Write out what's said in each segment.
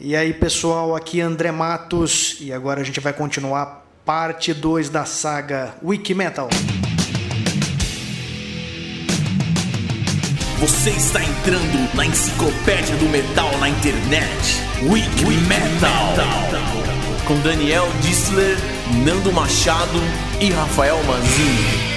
E aí, pessoal, aqui André Matos e agora a gente vai continuar parte 2 da saga Wiki Metal. Você está entrando na enciclopédia do metal na internet. Wiki, Metal. Com Daniel Dissler, Nando Machado e Rafael Manzini.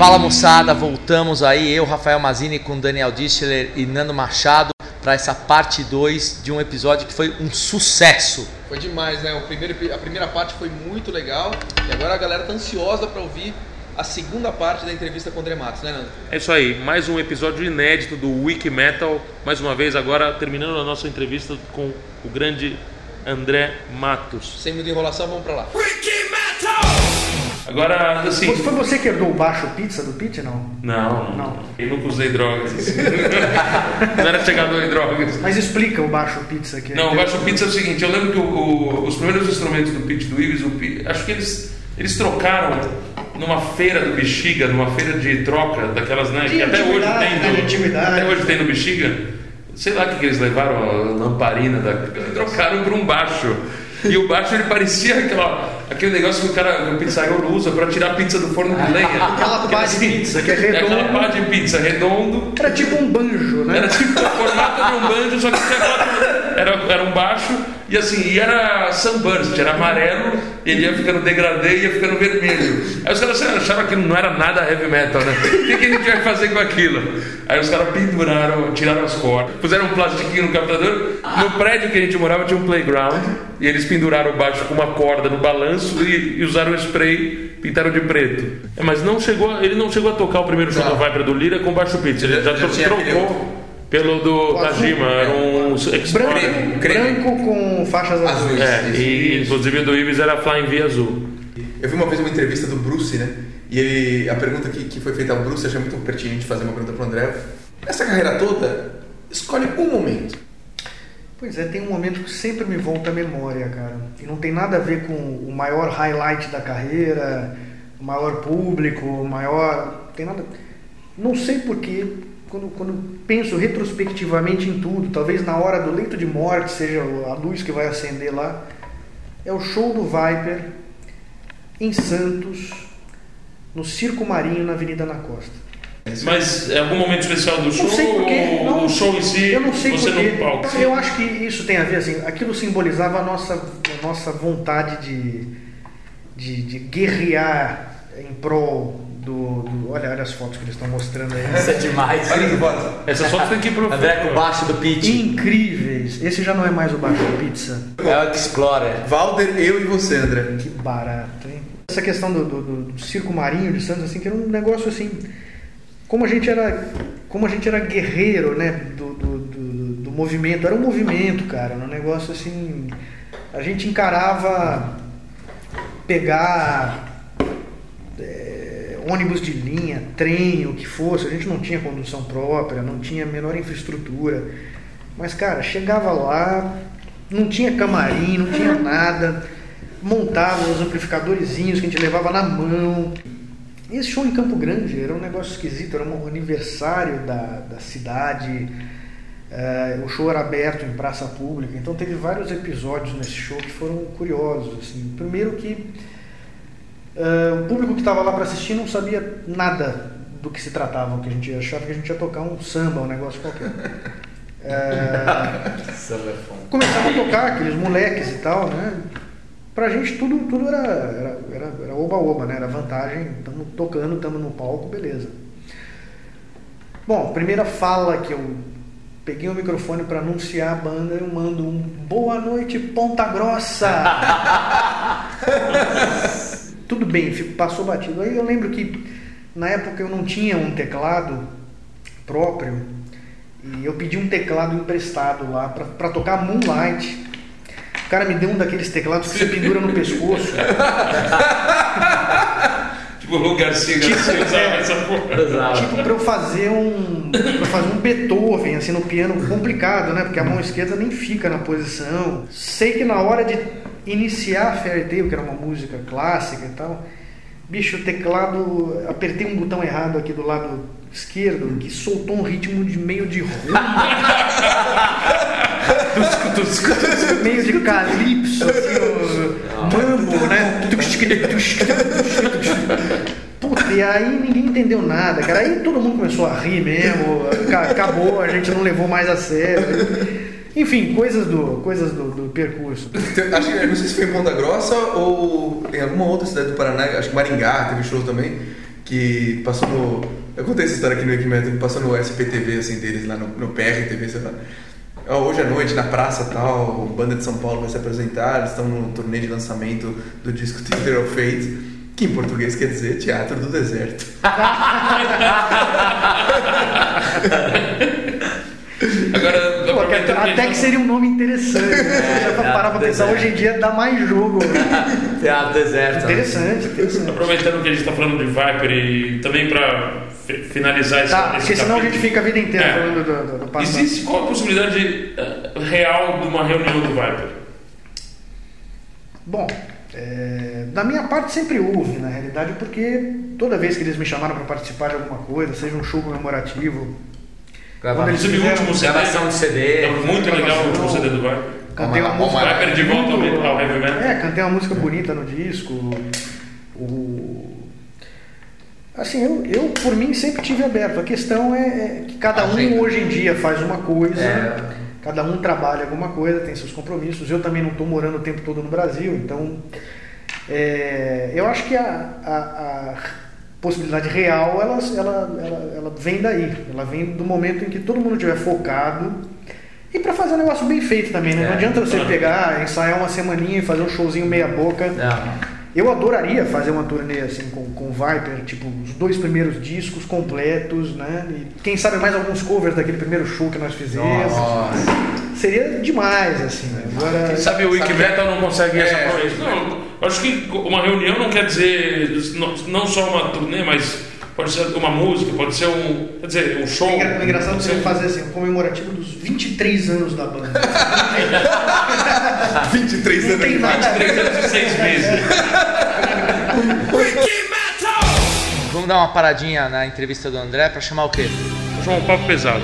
Fala moçada, voltamos aí, eu, Rafael Mazini, com Daniel Dischler e Nando Machado, para essa parte 2 de um episódio que foi um sucesso. Foi demais, né? O primeiro, a primeira parte foi muito legal e agora a galera tá ansiosa para ouvir a segunda parte da entrevista com o André Matos, né, Nando? É isso aí, mais um episódio inédito do Wiki Metal. Mais uma vez, agora terminando a nossa entrevista com o grande André Matos. Sem muita enrolação, vamos para lá. Wiki! Agora, assim. Foi, você que herdou o baixo pizza do Pete, não? Não, não. Eu nunca usei drogas. não era chegador em drogas. Mas explica o baixo pizza que é Não, o Baixo Pizza é o seguinte, eu lembro que o- o- os primeiros instrumentos do Pete do Ives, Pi- acho que eles, eles trocaram numa feira do Bexiga, numa feira de troca, daquelas, né, De que até hoje tem né, de antiguidade. até hoje tem no Bexiga. Sei lá o que, que eles levaram, a lamparina, da, trocaram por um baixo. E o baixo ele parecia aquela, aquele negócio que o cara, o pizzaiolo usa para tirar a pizza do forno de lenha. Aquela pá de pizza que é É aquela redondo. pá de pizza redondo, Era tipo um banjo, né? era tipo o formato de um banjo, só que tinha quatro, era, era um baixo e assim, e era sunburst, era amarelo, ele ia ficando degradê e ia ficando vermelho. Aí os caras acharam que não era nada heavy metal, né? O que, que a gente vai fazer com aquilo? Aí os caras penduraram, tiraram as cordas, puseram um plastiquinho no captador. No prédio que a gente morava tinha um playground e eles penduraram o baixo com uma corda no balanço e, e usaram spray, pintaram de preto. É, mas não chegou, ele não chegou a tocar o primeiro show Não. do Viper do Lira com baixo pizza, ele já, Já tinha trocou pelo do Tajima, era um Explorer. Branco, branco com faixas azuis. Azuis. É, e inclusive o do Ives era Flying V azul. Eu vi uma vez uma entrevista do Bruce, né? E ele, a pergunta que, que foi feita ao Bruce, eu achei muito pertinente fazer uma pergunta pro André. Essa carreira toda, escolhe um momento. Pois é, tem um momento que sempre me volta à memória, cara. E não tem nada a ver com o maior highlight da carreira, o maior público, o maior. Tem nada. Não sei porquê, quando, quando penso retrospectivamente em tudo, talvez na hora do leito de morte seja a luz que vai acender lá, é o show do Viper em Santos, no Circo Marinho, na Avenida na Costa. Mas é algum momento especial do show? Não sei porquê. ou Não, o show em si, eu não sei você porquê. no palco? Eu acho que isso tem a ver, assim, aquilo simbolizava a nossa, a nossa vontade de, de, de guerrear em prol do, do- Olha, olha as fotos que eles estão mostrando aí. Isso é demais. Olha que foto. Essa foto tem que ir pro. André com o baixo do pitch. Incríveis! Esse já não é mais o Baixo Pizza. É o Explorer. Valder, eu e você, André. Que barato, hein? Essa questão do, do- do- do circo marinho de Santos, assim, que era um negócio assim. Como a gente era, como a gente era guerreiro, né? Do, do, do- do movimento. Era um movimento, cara. Era um negócio assim. A gente encarava pegar é, ônibus de linha, trem, o que fosse. A gente não tinha condução própria, não tinha menor infraestrutura. Mas, cara, chegava lá, não tinha camarim, não tinha nada. Montava os amplificadorzinhos que a gente levava na mão. E esse show em Campo Grande era um negócio esquisito, era um aniversário da, da cidade. eh, o show era aberto em praça pública, então teve vários episódios nesse show que foram curiosos. Assim. Primeiro que eh, o público que estava lá para assistir não sabia nada do que se tratava, que a gente achava que a gente ia tocar um samba, um negócio qualquer. Eh, começaram a tocar aqueles moleques e tal, né? Pra gente tudo, tudo era, era, era, era oba-oba, né? Era vantagem, estamos tocando, estamos no palco, beleza. Bom, primeira fala que eu peguei o microfone para anunciar a banda, eu mando um Boa noite, Ponta Grossa! Tudo bem, passou batido. Aí eu lembro que na época eu não tinha um teclado próprio e eu pedi um teclado emprestado lá para tocar Moonlight. O cara me deu um daqueles teclados que você pendura no pescoço. Tipo, o Lu Garcia, Garcia usava essa porra. Tipo, pra eu fazer um. Pra fazer um Beethoven, assim, no piano complicado, né? Porque a mão esquerda nem fica na posição. Sei que na hora de iniciar a Fairy Tale, que era uma música clássica e tal, bicho, o teclado. Apertei um botão errado aqui do lado esquerdo, que soltou um ritmo de meio de rumba, meio de calypso, assim, mambo, né? Puta, e aí ninguém entendeu nada, cara. Aí todo mundo começou a rir mesmo, ca- acabou, a gente não levou mais a sério. Enfim, coisas do, coisas do, do percurso. Acho que, não sei se foi em Ponta Grossa ou em alguma outra cidade do Paraná, acho que Maringá teve show também, que passou no. Eu contei essa história aqui no que passou no SPTV assim, deles lá no, no PRTV, sei lá. Hoje à noite, na praça tal, banda de São Paulo vai se apresentar, eles estão no turnê de lançamento do disco Theater of Fate, que em português quer dizer Teatro do Deserto. Agora, Pô, até, que seria um nome interessante, né? Já pra parar pra pensar, deserto. hoje em dia dá mais jogo. Teatro Deserto. né? Interessante, interessante. Aproveitando que a gente está falando de Viper e também para finalizar esse, Tá, esse porque senão a gente fica a vida inteira É. falando do, do, do passado. Existe qual a possibilidade eh, real de uma reunião do Viper? Bom, é, da minha parte sempre houve, na realidade, porque toda vez que eles me chamaram para participar de alguma coisa, seja um show comemorativo, Grava- Quando eles fizeram último CD. gravação de CD. É muito legal o último CD do Viper. cantei uma lá, música. Viper de volta ao heavy metal. É, cantei uma música bonita no disco. O... Assim, eu, eu por mim sempre tive aberto. A questão é, é que cada A um agenda. hoje em dia faz uma coisa. É. Cada um trabalha alguma coisa, tem seus compromissos. Eu também não estou morando o tempo todo no Brasil, então é, eu acho que a, a, a possibilidade real ela, ela, ela, ela, vem daí. Ela vem do momento em que todo mundo estiver focado e para fazer um negócio bem feito também. Né? É, não adianta você pegar, ensaiar uma semaninha e fazer um showzinho meia boca. É. Eu adoraria fazer uma turnê assim com, com Viper, tipo, os dois primeiros discos completos, né? E quem sabe mais alguns covers daquele primeiro show que nós fizemos. Nossa. Seria demais, assim. Agora, quem sabe o Wiki Metal não consegue é, essa proeza. Não, acho que uma reunião não quer dizer não só uma turnê, mas pode ser uma música, pode ser um, quer dizer, um show. É engraçado você fazer assim, um comemorativo dos 23 anos da banda. 23 anos de 23 anos e 6 meses. Vamos dar uma paradinha na entrevista do André para chamar o quê? Vou chamar um papo pesado.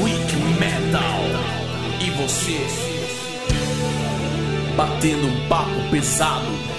Week Metal. E você? Batendo um papo pesado.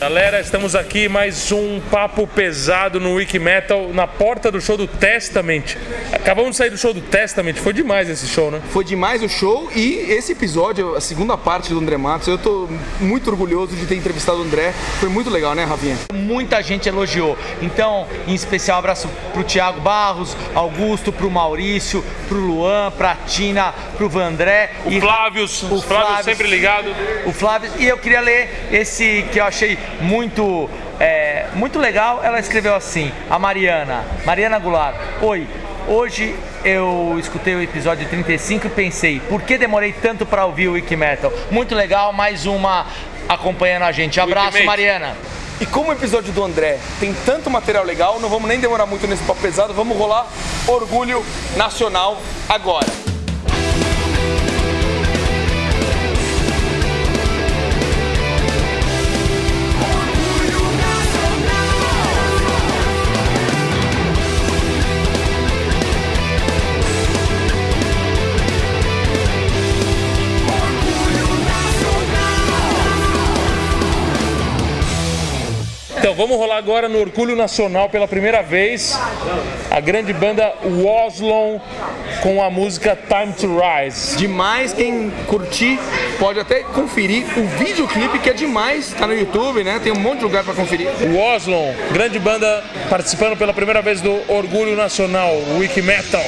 Galera, estamos aqui mais um papo pesado no Wiki Metal na porta do show do Testament. Acabamos de sair do show do Testament, foi demais esse show, né? Foi demais o show e esse episódio, a segunda parte do André Matos, eu tô muito orgulhoso de ter entrevistado o André. Foi muito legal, né, Rafinha? Muita gente elogiou. Então, em especial, um abraço pro Thiago Barros, Augusto, pro Maurício, pro Luan, pra Tina, pro Vandré. O e Flávio, o Flávio sempre ligado. O Flávio, e eu queria ler esse que eu achei muito, é, muito legal. Ela escreveu assim: A Mariana, Mariana Goulart. Oi, hoje eu escutei o episódio 35 e pensei, por que demorei tanto para ouvir o Wiki Metal? Muito legal, mais uma acompanhando a gente. Abraço, Mariana. E como o episódio do André tem tanto material legal, não vamos nem demorar muito nesse papo pesado, vamos rolar Orgulho Nacional agora. Vamos rolar agora no Orgulho Nacional pela primeira vez a grande banda Woslon com a música Time to Rise. Demais, quem curtir pode até conferir o videoclipe que é demais, tá no YouTube, né? Tem um monte de lugar para conferir. Woslon, grande banda participando pela primeira vez do Orgulho Nacional, Wiki Metal.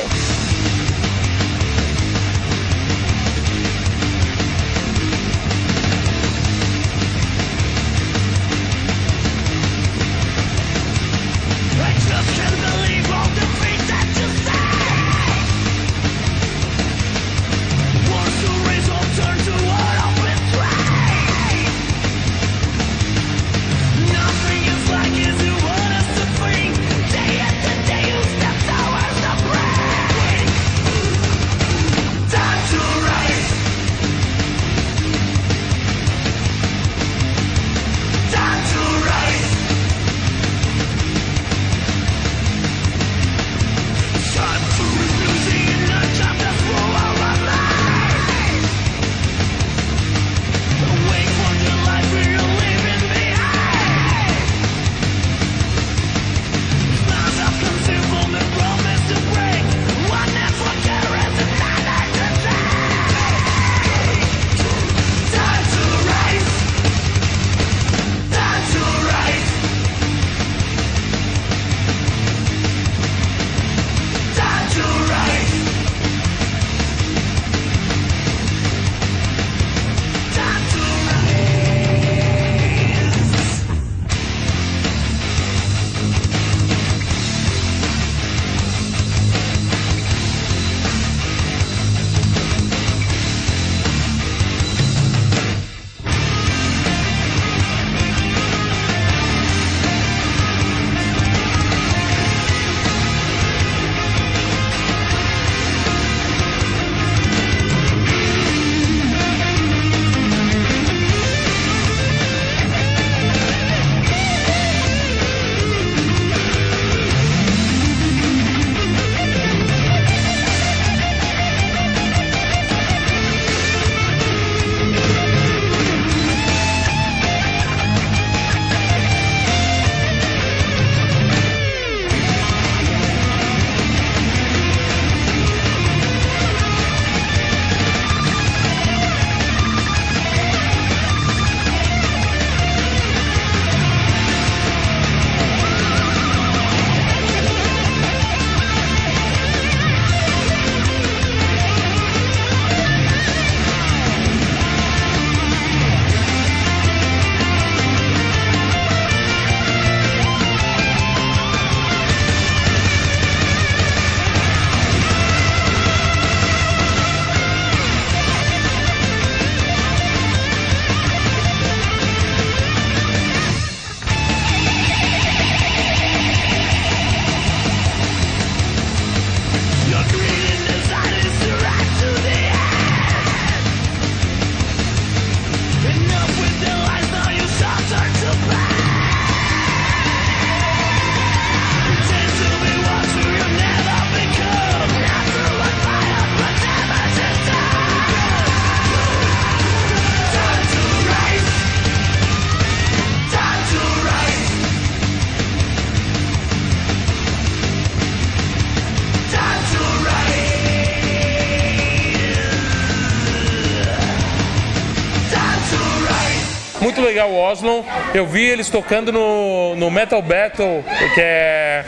Oslo. Eu vi eles tocando no, no Metal Battle, que é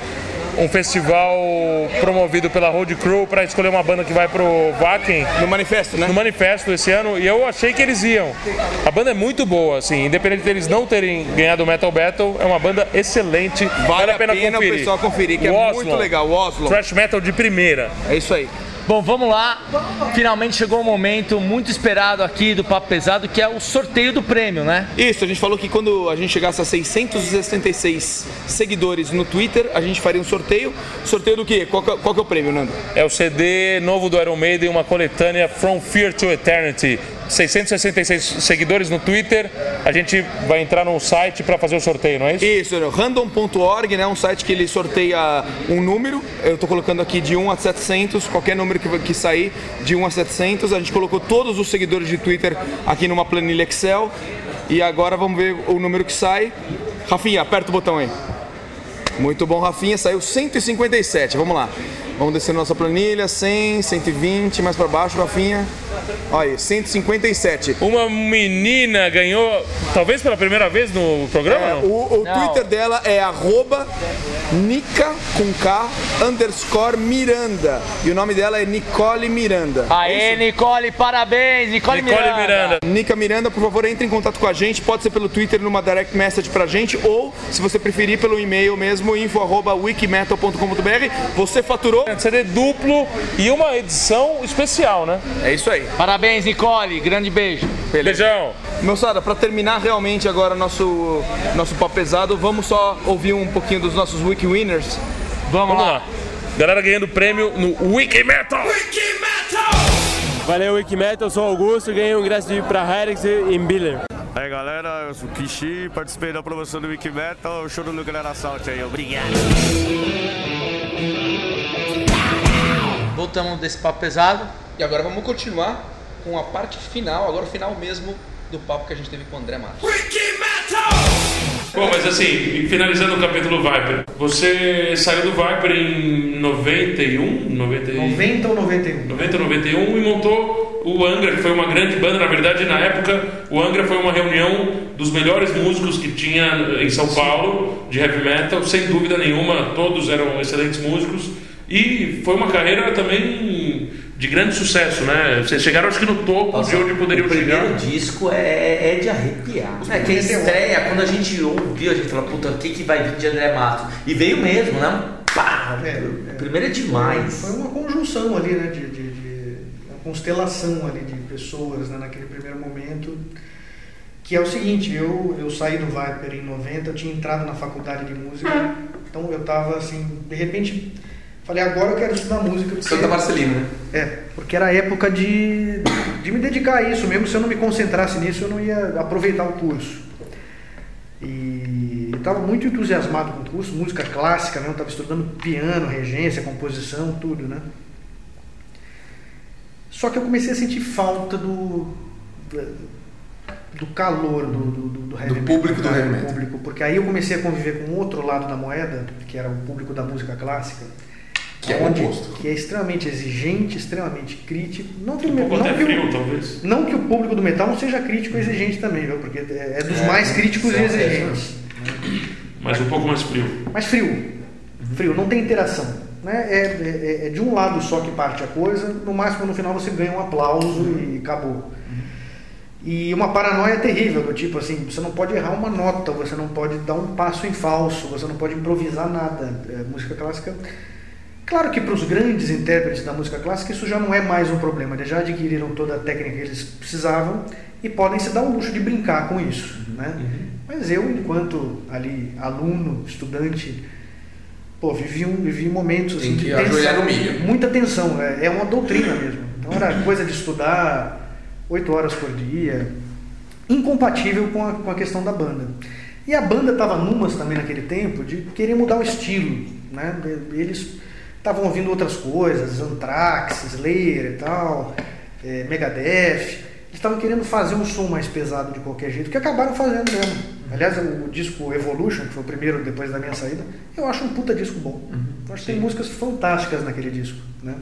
um festival promovido pela Road Crew para escolher uma banda que vai pro Wacken No manifesto, né? no manifesto esse ano e eu achei que eles iam. A banda é muito boa, assim, independente deles não terem ganhado o Metal Battle, é uma banda excelente. Vale a pena, o pessoal conferir, que é O muito legal. O Oslo. Thrash Metal de primeira. É isso aí. Bom, vamos lá. Finalmente chegou o momento muito esperado aqui do Papo Pesado, que é o sorteio do prêmio, né? Isso, a gente falou que quando a gente chegasse a 666 seguidores no Twitter, a gente faria um sorteio. Sorteio do quê? Qual que é, qual que é o prêmio, Nando? É o CD novo do Iron Maiden, uma coletânea From Fear to Eternity. 666 seguidores no Twitter. A gente vai entrar no site para fazer o sorteio, não é isso? Isso, né? random.org, né? Um site que ele sorteia um número. Eu tô colocando aqui de 1 a 700, qualquer número que, que sair de 1 a 700. A gente colocou todos os seguidores de Twitter aqui numa planilha Excel. E agora vamos ver o número que sai. Rafinha, aperta o botão aí. Muito bom, Rafinha. Saiu 157. Vamos lá. Vamos descer nossa planilha. 100, 120, mais para baixo, Rafinha. Olha aí, 157. Uma menina ganhou, talvez pela primeira vez no programa? É, não? o o Não. Twitter dela é arroba Nica com K underscore Miranda. E o nome dela é Nicole Miranda. Aê, Nicole, parabéns! Nicole, Nicole Miranda. Miranda. Nica Miranda, por favor, entre em contato com a gente. Pode ser pelo Twitter numa direct message pra gente, ou, se você preferir, pelo e-mail mesmo, info arroba wikimetal.com.br. Você faturou? CD duplo e uma edição especial, né? É isso aí. Parabéns, Nicole. Grande beijo. Beijão. Moçada, pra terminar realmente agora nosso, nosso papo pesado, vamos só ouvir um pouquinho dos nossos Wiki Winners. Vamos, Vamos lá. lá. Galera ganhando prêmio no Wiki Metal. Valeu, Wikimetal, eu sou o Augusto, ganhei um ingresso de ir pra Herix em Biller. Aí galera, eu sou o Kishi, participei da promoção do Wikimetal, o show do Nuclear Assault aí, obrigado. Voltamos desse papo pesado. E agora vamos continuar com a parte final, agora o final mesmo do papo que a gente teve com o André Matos. Bom, mas assim, finalizando o capítulo Viper, você saiu do Viper em 91, 91, 90 ou 91? 90, 91 e montou o Angra, que foi uma grande banda. Na verdade, na época, o Angra foi uma reunião dos melhores músicos que tinha em São Paulo de heavy metal, sem dúvida nenhuma, todos eram excelentes músicos. E foi uma carreira também de grande sucesso, né? Vocês chegaram, acho que no topo de onde poderiam o primeiro chegar. disco é, é de arrepiar. É que a estreia, quando a gente ouviu, a gente fala, puta, o que, que vai vir de André Matos? E veio mesmo, né? Pá! É, o primeiro é demais. Foi uma conjunção ali, né? De, de, de- uma constelação ali de pessoas né, naquele primeiro momento. Que é o seguinte, eu, eu saí do Viper em 90, eu tinha entrado na faculdade de música, então eu tava assim, de repente, falei, agora eu quero estudar música. porque- Santa Marcelina, né? É, porque era a época de, de me dedicar a isso, mesmo se eu não me concentrasse nisso, eu não ia aproveitar o curso. E estava muito entusiasmado com o curso, música clássica, né? eu estava estudando piano, regência, composição, tudo, né? Só que eu comecei a sentir falta do, do calor do, do, do, heavy Do público do heavy metal. público, porque aí eu comecei a conviver com outro lado da moeda, que era o público da música clássica, Que é o onde- oposto. que é extremamente exigente, extremamente crítico. Não que, o Um não que o- frio, talvez. não que o público do metal não seja crítico e exigente também, viu? porque é é dos É, mais críticos e exigentes. Mas um pouco mais frio. Mas frio. Frio, não tem interação. Né? É, é- é de um lado só que parte a coisa, no máximo no final você ganha um aplauso e acabou. E uma paranoia terrível, do tipo assim, você não pode errar uma nota, você não pode dar um passo em falso, você não pode improvisar nada. É, música clássica. Claro que para os grandes intérpretes da música clássica isso já não é mais um problema, eles já adquiriram toda a técnica que eles precisavam e podem se dar o luxo de brincar com isso. Né? Mas eu, enquanto ali aluno, estudante, pô, vivi, um, vivi momentos assim, de milho. muita tensão, é, é uma doutrina mesmo. Então era coisa de estudar oito horas por dia, incompatível com a, com a questão da banda. E a banda estava numas também naquele tempo de querer mudar o estilo, né? Eles estavam ouvindo outras coisas, Anthrax, Slayer e tal, eh, Megadeth. Eles estavam querendo fazer um som mais pesado de qualquer jeito, que acabaram fazendo mesmo. Aliás, o disco Evolution, que foi o primeiro depois da minha saída, eu acho um puta disco bom. Eu acho que tem músicas fantásticas naquele disco, né?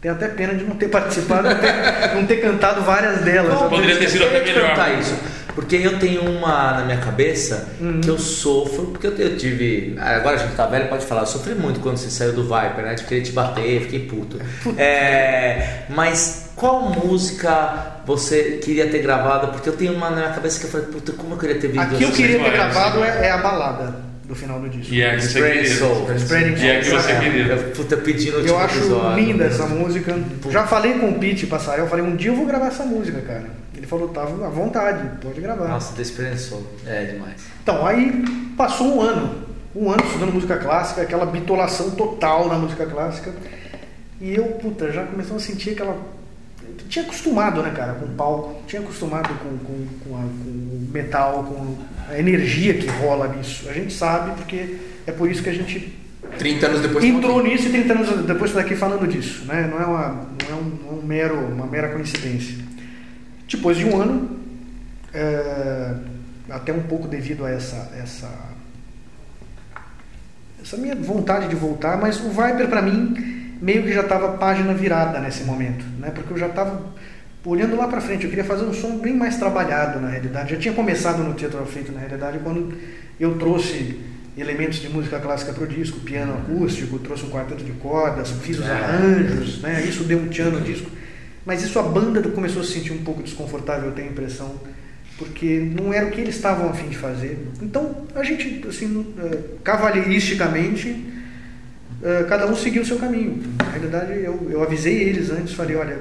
Tem até pena de não ter participado, não ter, não ter cantado várias delas. Poderia ter sido até melhor. perguntar isso. Porque eu tenho uma na minha cabeça que eu sofro, porque eu, eu tive. Agora a gente tá velho, pode falar, eu sofri muito quando você saiu do Viper, né? De querer te bater, fiquei puto. É, mas qual música você queria ter gravado? Porque eu tenho uma na minha cabeça que eu falei, puta, como eu queria ter vindo Aqui eu queria ter gravado é, é a balada do final do disco. E é que você Spreading queria. Soul. Spreading E é que Soul, você queria. Eu, puta, eu pedi no Eu acho episódio. linda essa música. Já falei com o Pete Passarel, eu falei, um dia eu vou gravar essa música, cara. Ele falou, tava à vontade, pode gravar. Nossa, despreensou. É demais. Então, aí passou um ano. Um ano estudando música clássica, aquela bitolação total na música clássica. E eu, puta, já começando a sentir aquela. Tinha acostumado, né, cara, com o palco, tinha acostumado com, com, com, a- com o metal, com a energia que rola nisso. A gente sabe porque é por isso que a gente 30 anos depois. entrou nisso e 30 anos depois está aqui falando disso, né? Não é, uma, não é, um, é um mero, uma mera coincidência. Depois de um ano, é, até um pouco devido a essa, essa, essa minha vontade de voltar, mas o Viper para mim meio que já estava página virada nesse momento, né? Porque eu já estava olhando lá para frente, eu queria fazer um som bem mais trabalhado na realidade. Já tinha começado no Teatro Feito na realidade quando eu trouxe elementos de música clássica para o disco, piano acústico, trouxe um quarteto de cordas, fiz os arranjos, né? Isso deu um tchan no disco. Mas isso a banda começou a se sentir um pouco desconfortável, eu tenho a impressão, porque não era o que eles estavam a fim de fazer. Então a gente, assim, eh, cavalheiristicamente, eh, cada um seguiu o seu caminho. Na realidade, eu, eu avisei eles antes, falei, olha,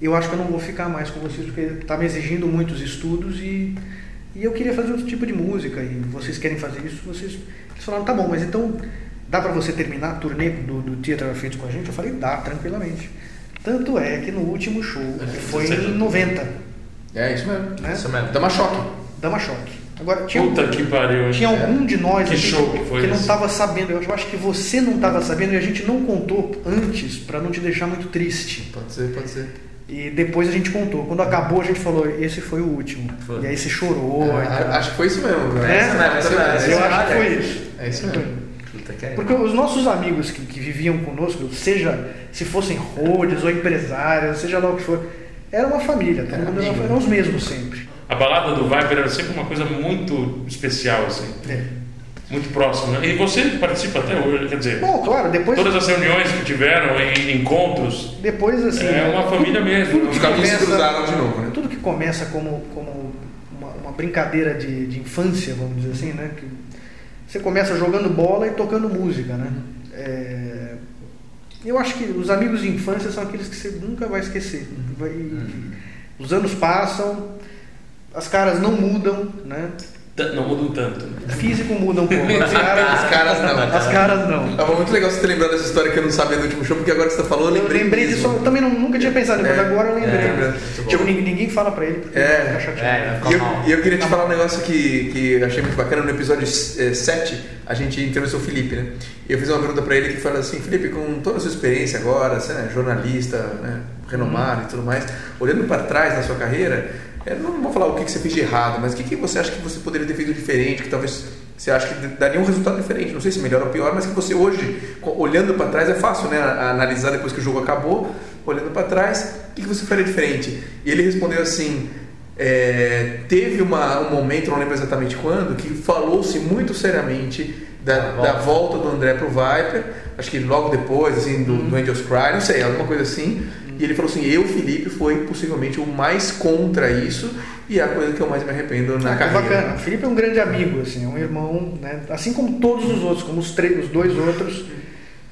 eu acho que eu não vou ficar mais com vocês porque está me exigindo muitos estudos e, e eu queria fazer outro tipo de música e vocês querem fazer isso, vocês eles falaram, tá bom, mas então dá para você terminar a turnê do, do Theater feito com a gente? Eu falei, dá, tranquilamente. Tanto é que no último show, que foi em 90, É isso mesmo. né? Isso mesmo. Dama choque. Dama Choque. Agora, tinha, Puta que pariu. tinha algum de nós Que aqui show que foi não estava sabendo. Eu acho que você não estava sabendo e a gente não contou antes para não te deixar muito triste. Pode ser, pode ser. E depois a gente contou. Quando acabou, a gente falou: esse foi o último. Foi. E aí você chorou. e tal. Ah, acho que foi isso mesmo. É, né? isso mesmo, isso mesmo, eu isso acho que foi isso. É isso mesmo. Que é. Porque os nossos amigos que, que viviam conosco, seja se fossem roads ou empresários, seja lá o que for, era uma família, todo mundo era, eram os mesmos sempre. A balada do Viper era sempre uma coisa muito especial, assim. É. Muito próxima. E você participa até hoje, quer dizer, Bom, claro, depois, todas as reuniões que tiveram, em encontros, depois assim. é uma família mesmo. Os caminhos se cruzaram de novo, né? Tudo que começa como, como uma, uma brincadeira de, de infância, vamos dizer assim, né? Que você começa jogando bola e tocando música, né? É, eu acho que os amigos de infância são aqueles que você nunca vai esquecer. Vai- Os anos passam, as caras não mudam, né? Não mudam tanto. O físico muda um pouco, as caras, As caras não. as caras não. Tava muito legal você ter lembrado dessa história que eu não sabia do último show, porque agora que você falou, eu Eu lembrei, lembrei disso, eu também não- nunca tinha pensado, mas É, agora eu lembrei. é, tipo, ninguém, fala pra ele porque É, fica chateado. é, E eu, mal. e eu queria te falar um negócio que, que eu achei muito bacana. No episódio 7, a gente entrevistou o Felipe, né? E eu fiz uma pergunta pra ele que fala assim: Felipe, com toda a sua experiência agora, você é jornalista, né, renomado e tudo mais, olhando pra trás na sua carreira, eu não vou falar o que, que você fez de errado, mas o que, que você acha que você poderia ter feito diferente, que talvez você acha que daria um resultado diferente? Não sei se melhor ou pior, mas que você hoje, olhando pra trás, é fácil, né? Analisar depois que o jogo acabou, olhando pra trás, o que, que você faria diferente? E ele respondeu assim. É, teve uma, um momento, não lembro exatamente quando, que falou-se muito seriamente da, da volta do André pro Viper, acho que logo depois, assim, do, do Angels Cry, não sei, alguma coisa assim. E ele falou assim: eu, Felipe, foi possivelmente o mais contra isso e é a coisa que eu mais me arrependo na Ah, carreira. Bacana. O Felipe é um grande amigo, assim, é um irmão, né? Assim como todos os outros, como os, três, os dois outros,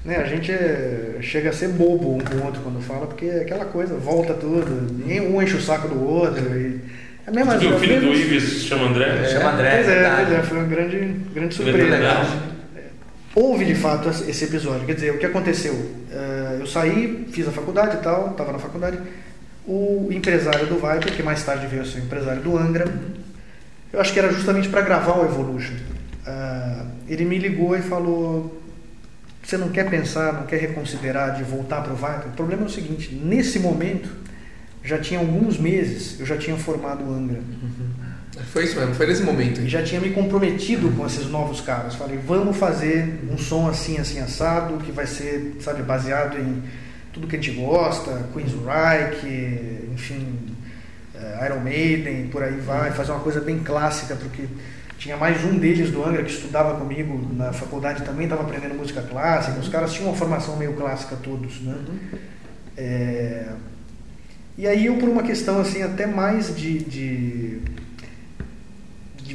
né? A gente é- chega a ser bobo um com o outro quando fala, porque é aquela coisa, volta tudo, ninguém- um enche o saco do outro. E é a mesma Você viu o filho do mesmas- Ives se chama André? É. Chama André, Pois é, verdade. pois é, foi uma grande, grande surpresa. legal. Houve de fato esse episódio. Quer dizer, o que aconteceu? Eh, eu saí, fiz a faculdade e tal, estava na faculdade. O empresário do Viper, que mais tarde veio a ser o empresário do Angra, eu acho que era justamente para gravar o Evolution. Ah, ele me ligou e falou: Você não quer pensar, não quer reconsiderar de voltar para o Viper? O problema é o seguinte: nesse momento, já tinha alguns meses, eu já tinha formado o Angra. Foi isso mesmo, foi nesse momento. E já tinha me comprometido com esses novos caras. Falei, vamos fazer um som assim, assim, assado, que vai ser, sabe, baseado em tudo que a gente gosta, Queensryche, enfim, eh, Iron Maiden, por aí vai, fazer uma coisa bem clássica, porque tinha mais um deles do Angra que estudava comigo na faculdade também, estava aprendendo música clássica, os caras tinham uma formação meio clássica todos, né? É, e aí eu por uma questão assim até mais de, de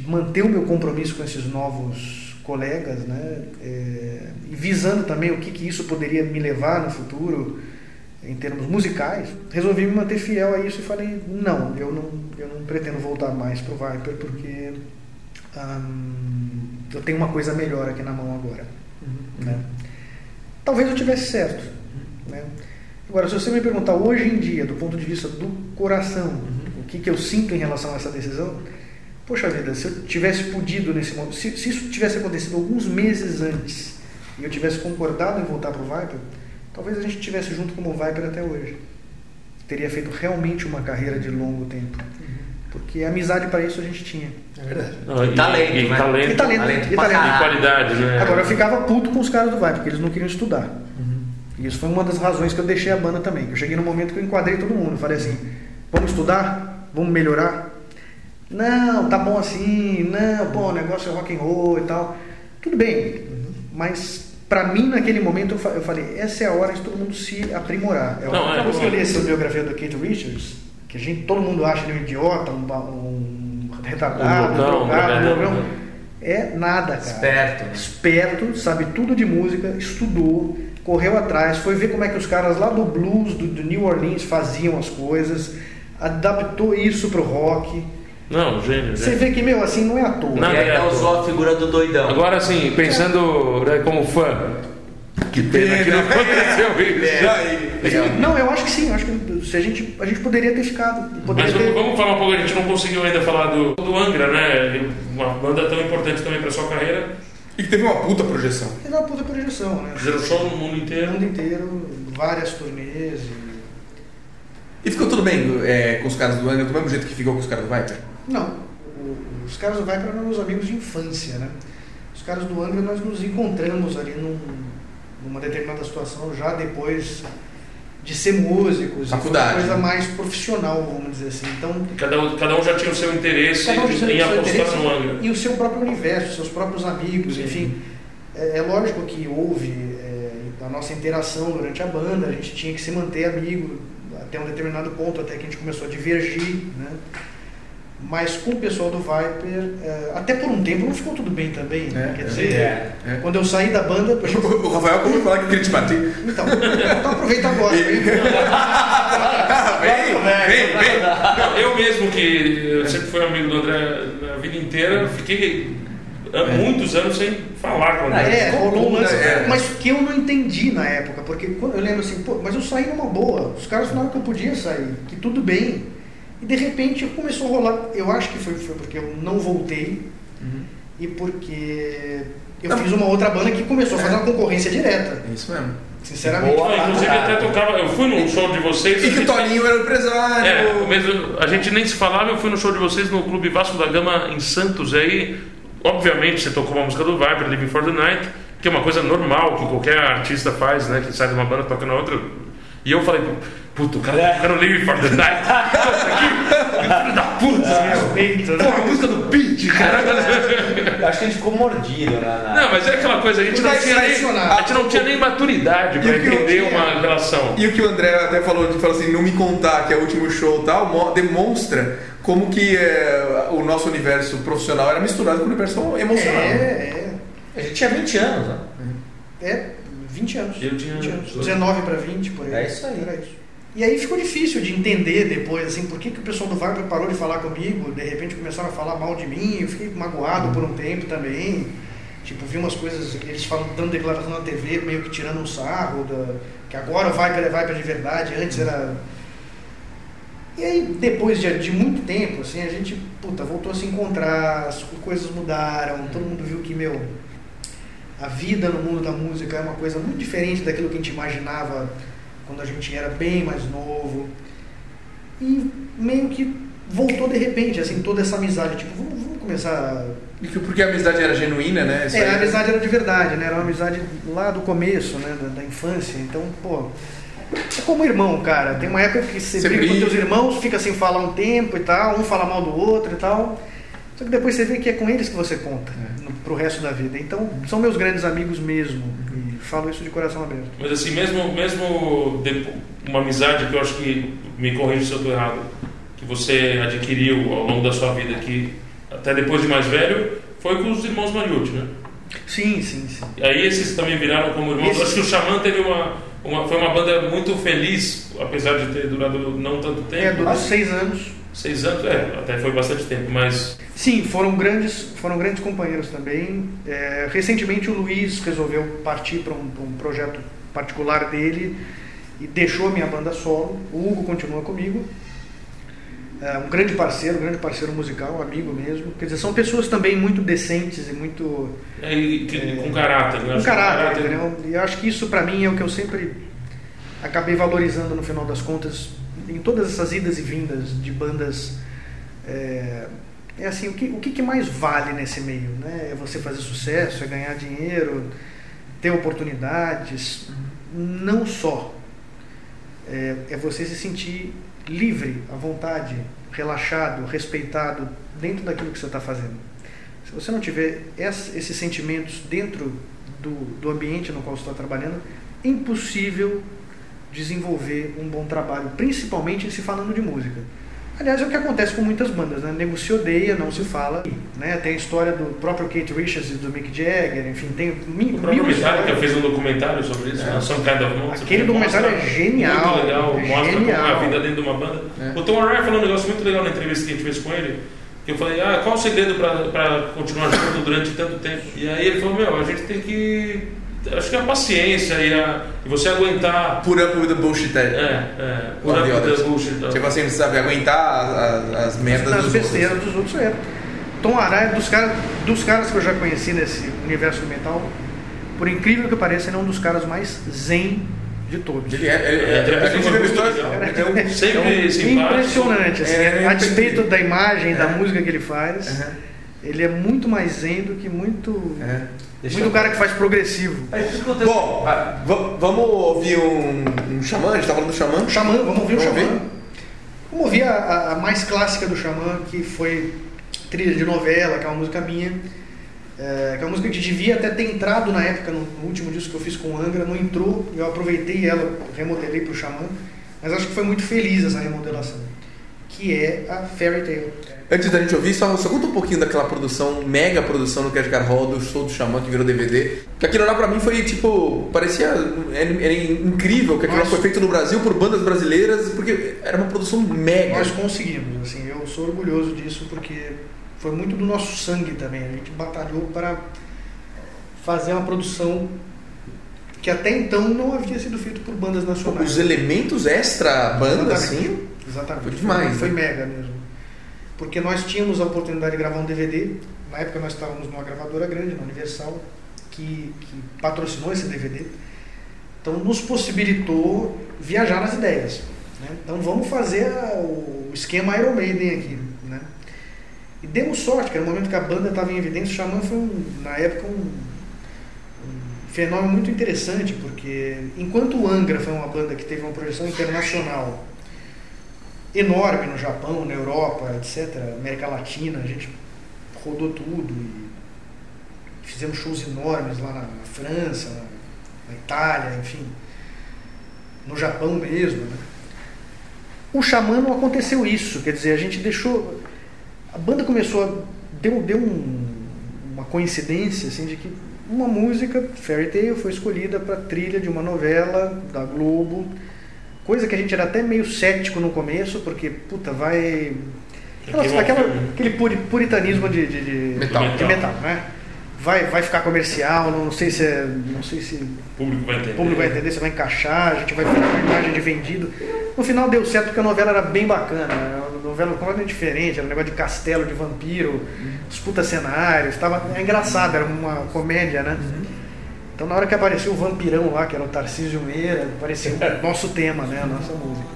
manter o meu compromisso com esses novos colegas, né? É, visando também o que, que isso poderia me levar no futuro em termos musicais, resolvi me manter fiel a isso e falei não, eu não, eu não pretendo voltar mais pro Viper porque hum, eu tenho uma coisa melhor aqui na mão agora. Né? Talvez eu tivesse certo. Né? Agora, se você me perguntar hoje em dia, do ponto de vista do coração, o que, que eu sinto em relação a essa decisão, poxa vida, se eu tivesse podido nesse momento, se, se isso tivesse acontecido alguns meses antes e eu tivesse concordado em voltar para o Viper, talvez a gente estivesse junto como Viper até hoje. Teria feito realmente uma carreira de longo tempo. Porque amizade para isso a gente tinha. É verdade. Não, E talento, e, né? talento, E talento, talento e talento. e qualidade, né? Agora eu ficava puto com os caras do Viper, porque eles não queriam estudar. E isso foi uma das razões que eu deixei a banda também. Eu cheguei no momento que eu enquadrei todo mundo. Falei assim: vamos estudar? Vamos melhorar? Não, tá bom assim. Não, pô, o negócio é rock and roll e tal. Tudo bem, mas pra mim naquele momento eu fa- eu falei: essa é a hora de todo mundo se aprimorar. É Não, uma é, coisa que eu bom. li essa biografia do Kate Richards, que a gente, todo mundo acha ele um idiota, um, um retardado, Um drogado, um um. É nada, cara Esperto. né? esperto, sabe tudo de música, estudou, correu atrás, foi ver como é que os caras lá do blues, do, do New Orleans faziam as coisas, adaptou isso pro rock. Não, gênio. Você gênio. vê que, meu, assim, não é à toa. Não. E ainda usou a figura do doidão. Agora, assim, pensando né, como fã, que pena que não aconteceu isso. Não, eu acho que sim, eu acho que se a gente, a gente poderia ter ficado. Poderia Mas ter... vamos falar um pouco, a gente não conseguiu ainda falar do, do Angra, né? Uma banda tão importante também para sua carreira. E que teve uma puta projeção. Fez uma puta projeção, né? Fizeram show no mundo inteiro. mundo inteiro, várias turnês. E... E ficou tudo bem é, com os caras do Angra, do mesmo jeito que ficou com os caras do Viper? Não, os caras do Viper eram meus amigos de infância, né? Os caras do Angra nós nos encontramos ali num, numa determinada situação já depois de ser músicos, e Faculdade, uma coisa né? mais profissional, vamos dizer assim. Então, Cada um, cada um já tinha o seu interesse um tinha em seu apostar interesse no Angra. e o seu próprio universo, seus próprios amigos, enfim. É, é lógico que houve é, a nossa interação durante a banda, a gente tinha que se manter amigo até um determinado ponto, até que a gente começou a divergir, né? Mas com o pessoal do Viper, é, até por um tempo não ficou tudo bem também, né? É, Quer é. dizer, É. É. quando eu saí da banda, O Rafael de falar que queria te bater. então, então aproveita agora. Ah, vem, vem, vem. Não, eu mesmo, que eu sempre fui amigo do André a vida inteira, fiquei há muitos anos sem falar com o André. É, rolou um lance, É. mas que eu não entendi na época, porque quando eu lembro assim, pô, mas eu saí numa boa, os caras falaram que eu podia sair, que tudo bem. E de repente começou a rolar, eu acho que foi, foi porque eu não voltei e porque eu Não. fiz uma outra banda que começou a fazer uma concorrência direta, É isso mesmo. sinceramente. Boa. Não, inclusive até tocava, eu fui num show de vocês. E que o Toninho era o empresário. É, mesmo, a gente nem se falava, eu fui no show de vocês no Clube Vasco da Gama em Santos. Aí, obviamente, você tocou uma música do Viper, Living for the Night, que é uma coisa normal que qualquer artista faz, né? Que sai de uma banda toca na outra. E eu falei, puta, o cara tá tocando Living for the Night. Puta, filho da puta, Respeito, meu. né? Porra, a música do Pete, cara. Eu acho que a gente ficou mordido na. na- Não, mas é aquela coisa, a gente não tinha nem, a gente não tinha nem maturidade pra o entender tinha- uma relação. E o que o André até falou, falou assim, não me contar que é o último show e tal, mo- demonstra como que é, o nosso universo profissional era misturado com o universo emocional. É, A gente tinha 20 anos, né? é, é, 20 anos. Eu tinha 20 anos. 18. 19 para 20, por aí. É isso aí. Era isso. E aí ficou difícil de entender depois, assim, por que, que o pessoal do Viper parou de falar comigo, de repente começaram a falar mal de mim, eu fiquei magoado por um tempo também. Tipo, vi umas coisas, eles falam, dando declaração na TV, meio que tirando um sarro, da, que agora o Viper é Viper de verdade, antes era. E aí, depois de, de muito tempo, assim, a gente, puta, voltou a se encontrar, as coisas mudaram, todo mundo viu que, meu, a vida no mundo da música é uma coisa muito diferente daquilo que a gente imaginava quando a gente era bem mais novo. E meio que voltou de repente, assim, toda essa amizade. Tipo, vamos, vamos começar. Que- Porque a amizade era genuína, né? Isso É, aí- a amizade era de verdade, né? Era uma amizade lá do começo, né? Da, da infância. Então, pô. é como irmão, cara. Tem uma época que você, Você briga com briga. teus irmãos, fica sem falar um tempo e tal, um fala mal do outro e tal. Só que depois você vê que é com eles que você conta no, pro resto da vida. Então, são meus grandes amigos mesmo. E falo isso de coração aberto. Mas assim, mesmo, mesmo uma amizade que eu acho que, me corrija se eu estou errado, que você adquiriu ao longo da sua vida, que até depois de mais velho, foi com os irmãos Mariucci, né? Sim, sim, sim. E aí esses também viraram como irmãos. Esses- Acho que o Xamã teve uma, uma. Foi uma banda muito feliz, apesar de ter durado não tanto tempo. É, durou seis anos. Seis anos, é, até foi bastante tempo, mas. Sim, foram grandes, foram grandes companheiros também. É, recentemente o Luiz resolveu partir para um, um projeto particular dele e deixou a minha banda solo. O Hugo continua comigo. É um grande parceiro, um grande parceiro musical, amigo mesmo. Quer dizer, são pessoas também muito decentes e muito É, e que- com caráter, né? com que caráter, entendeu? E acho que isso para mim é o que eu sempre acabei valorizando no final das contas em todas essas idas e vindas de bandas. É, é assim, o que, o que mais vale nesse meio? Né? É você fazer sucesso, é ganhar dinheiro, ter oportunidades. Não só. É, é você se sentir livre, à vontade, relaxado, respeitado dentro daquilo que você está fazendo. Se você não tiver ess- esses sentimentos dentro do, do ambiente no qual você está trabalhando, impossível desenvolver um bom trabalho, principalmente em se falando de música. Aliás, é o que acontece com muitas bandas, né? Nego se odeia, não se fala. Né? Tem a história do próprio Kate Richards e do Mick Jagger, enfim, tem mil, O próprio Metallica fez um documentário sobre isso, né? Some Kind of Monster. Aquele que documentário é genial, Muito legal, é mostra como é a genial. vida dentro de uma banda. É. O Tom Araya falou um negócio muito legal na entrevista que a gente fez com ele. Que eu falei, ah, qual o segredo para continuar junto durante tanto tempo? E aí ele falou, meu, a gente tem que. Acho que a paciência e, a, e você aguentar. Put up with the bullshit. É, É. é. Por the up others. the bullshit. Tipo assim, sabe, aguentar as, as- as merdas nas dos besteiras outros. dos outros é. Tom Araya, dos, cara, dos caras que eu já conheci nesse universo do metal, por incrível que pareça, ele é um dos caras mais zen de todos. Ele é, ele é, É, a gente entrevistou é um- Sempre É simpático. impressionante, assim, É, é a despeito da imagem, da É. música que ele faz, ele é muito mais zen do que muito, É. Deixa muito eu- cara que faz progressivo. Acontece- Bom, va- vamos ouvir um, um xamã? A gente tá falando do xamã? Xamã, vamos ouvir o Vamos Xamã. Vamos ouvir a, a- a mais clássica do Xamã, que foi trilha de novela, que é uma música minha. é, que é uma música que devia até ter entrado na época, no, no último disco que eu fiz com o Angra, não entrou, eu aproveitei ela, remodelei para o Xamã, mas acho que foi muito feliz essa remodelação, que é a Fairy Tale. Antes da gente ouvir, só, só conta um pouquinho daquela produção, mega produção no Cash Car Hall do show do Xamã que virou DVD. Que aquilo lá pra mim foi tipo, parecia era, era incrível que aquilo lá Nós- foi feito no Brasil por bandas brasileiras, porque era uma produção mega. Nós conseguimos, assim, eu sou orgulhoso disso porque foi muito do nosso sangue também. A gente batalhou para fazer uma produção que até então não havia sido feita por bandas nacionais. Os elementos extra banda, Exatamente. assim. Exatamente. Foi demais, Foi, né? mega mesmo. Porque nós tínhamos a oportunidade de gravar um DVD. Na época nós estávamos numa gravadora grande, na Universal, que, que patrocinou esse DVD. Então nos possibilitou viajar nas ideias. né? Então vamos fazer a- o esquema Iron Maiden aqui. Né? E demos sorte, que era o momento que a banda estava em evidência. O Xamã foi, um, na época, um, um fenômeno muito interessante, porque enquanto o Angra foi uma banda que teve uma projeção internacional enorme no Japão, na Europa, etc., América Latina, a gente rodou tudo e fizemos shows enormes lá na, na França, na, na Itália, enfim, no Japão mesmo. Né? O Xamã não aconteceu isso, quer dizer, a gente deixou. A banda começou a. deu, deu um- uma coincidência assim, de que uma música, Fairy Tale, foi escolhida para trilha de uma novela da Globo. Coisa que a gente era até meio cético no começo, porque, puta, vai. Aquela, o aquela- aquele puri- puritanismo de, de, de- Metal. de metal, né? Vai, vai ficar comercial, não sei se é, não sei se O público vai entender. público vai entender, você vai encaixar, a gente vai fazer uma imagem de vendido. No final deu certo porque a novela era bem bacana, né? a novela completamente diferente, era um negócio de castelo, de vampiro, disputa cenários, tava, é engraçado, era uma comédia, né? Então na hora que apareceu o vampirão lá, que era o Tarcísio Meira, parecia o nosso tema, né? A nossa música.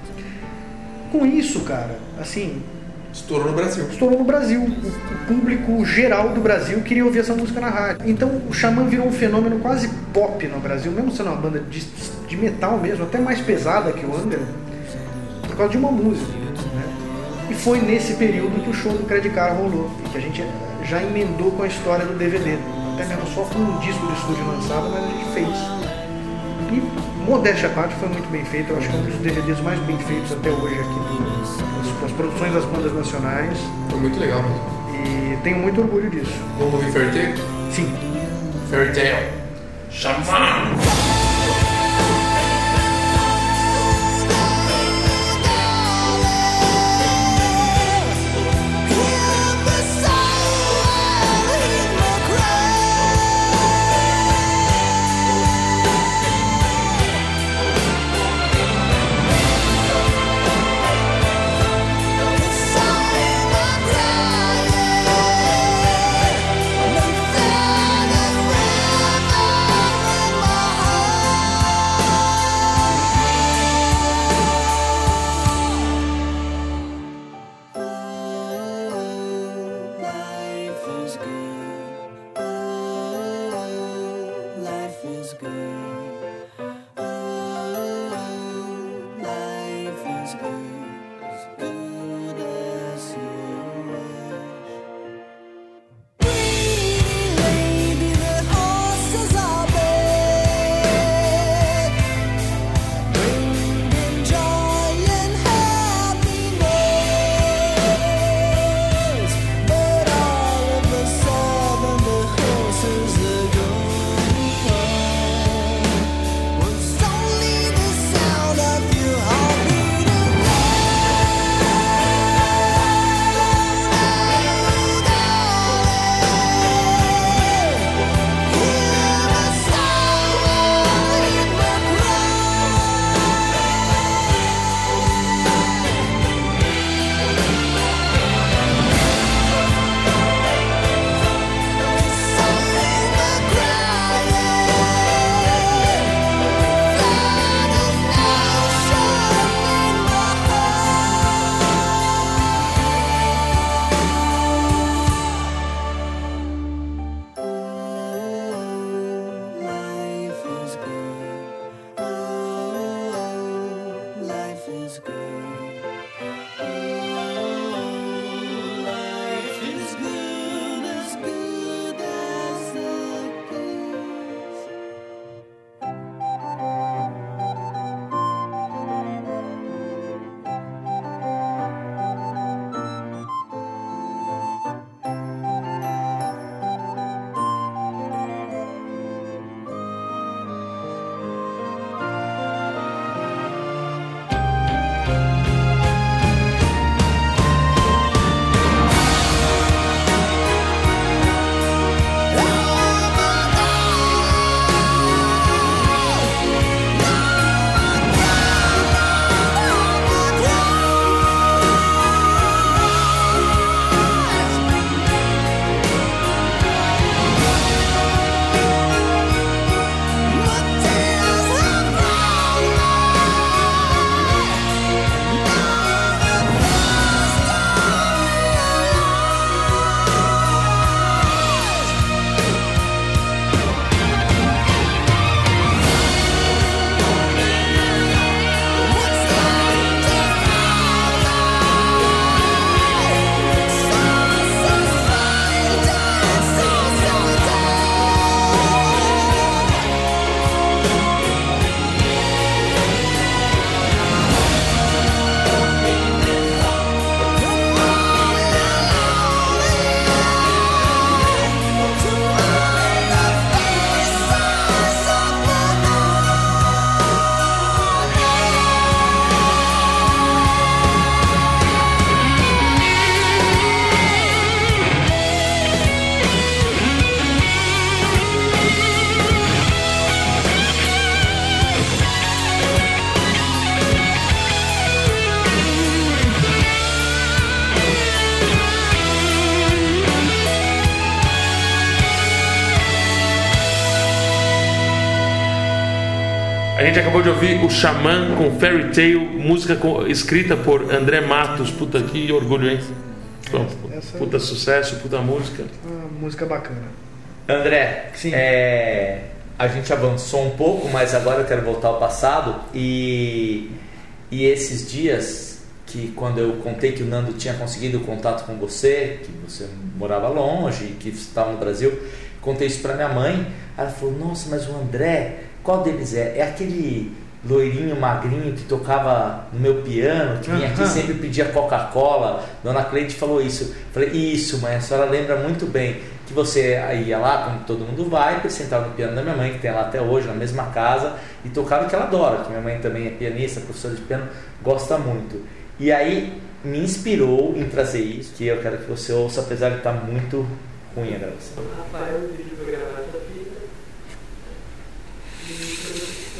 Com isso, cara, assim, Estourou no Brasil. estourou no Brasil. O, público geral do Brasil queria ouvir essa música na rádio. Então o Xamã virou um fenômeno quase pop no Brasil, mesmo sendo uma banda de, de metal mesmo, até mais pesada que o Angra, por causa de uma música. Né? E foi nesse período que o show do Credit Card rolou, e que a gente já emendou com a história do DVD. Até mesmo só com um disco do estúdio lançado, mas a gente fez. E modéstia à parte foi muito bem feito, eu acho que é um dos DVDs mais bem feitos até hoje aqui do, das, produções das bandas nacionais. Foi muito legal mesmo. E tenho muito orgulho disso. Vamos ouvir Fairy Tail? Sim. Fairy Tail. Xamã! Acabou de ouvir o Xamã com Fairy Tale, música co- escrita por André Matos. Puta que orgulho, hein? Um Essa- puta sucesso, puta música. Uma música bacana. André, é, a gente avançou um pouco, mas agora eu quero voltar ao passado e, e esses dias que quando eu contei que o Nando tinha conseguido contato com você, que você morava longe, que estava no Brasil, contei isso para minha mãe, ela falou: "Nossa, mas o André, qual deles é? É aquele loirinho magrinho que tocava no meu piano, que vinha aqui sempre pedia Coca-Cola. Dona Cleide falou isso. Falei, isso, mãe, a senhora lembra muito bem que você ia lá, como todo mundo vai, sentava no piano da minha mãe, que tem lá até hoje, na mesma casa, e tocava o que ela adora, que minha mãe também é pianista, professora de piano, gosta muito. E aí me inspirou em trazer isso, que eu quero que você ouça, apesar de estar muito ruim a gravação. Rafael pediu pra gravar essa fita. E não ouvindo aí.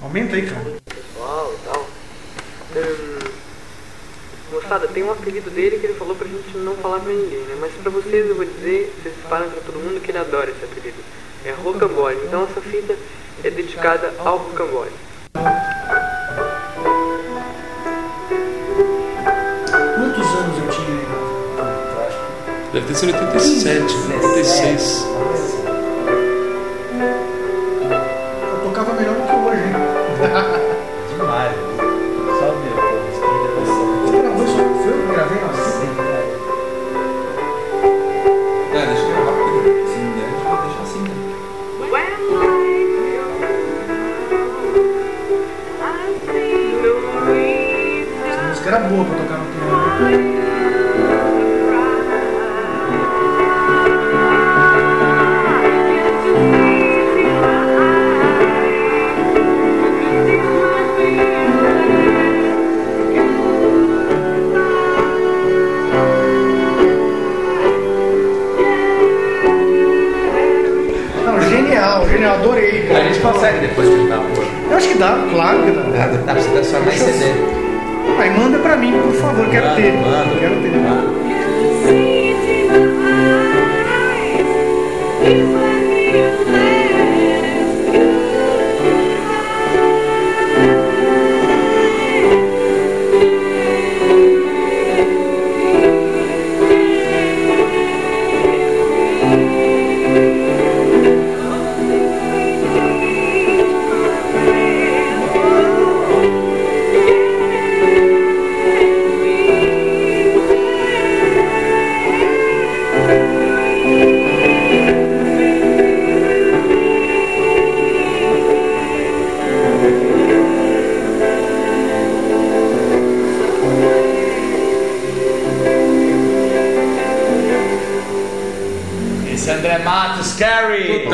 Aumenta aí, cara. Pessoal e tal. Hum, moçada, tem um apelido dele que ele falou pra gente não falar pra ninguém, né? Mas pra vocês eu vou dizer, vocês falam pra todo mundo que ele adora esse apelido. É Rocambole. Então essa fita é dedicada ao Rocambole. Quantos anos eu tinha aí? Deve ter sido 87, 86. Boa pra tocar no piano. Não, genial, genial, adorei. cara. A gente consegue depois tentar, pô. Eu acho que dá, claro que dá. Dá pra você transformar em CD. Aí manda pra mim, por favor, quero ter. manda, quero ter.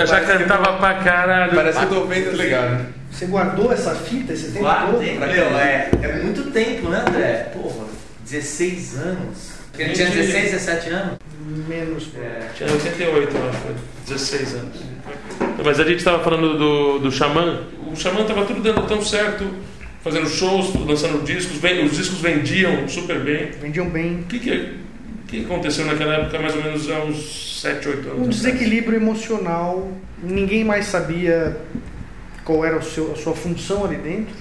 Puta, já cantava pra caralho. Parece que eu tô vendo, tá ligado? Você guardou essa fita esse tempo Claro, todo? tem, meu, é, é muito tempo, né, André? Porra, 16 anos. Ele tinha 16, 17 anos? Menos. pô. Tinha 88, eu acho, foi 16 anos. Mas a gente estava falando do, do Xamã. O Xamã estava tudo dando tão certo, fazendo shows, lançando discos, os discos vendiam super bem. Vendiam bem. O que, que, o que aconteceu naquela época, mais ou menos há uns 7, 8 anos? Um atrás? desequilíbrio emocional. Ninguém mais sabia qual era o seu, a sua função ali dentro.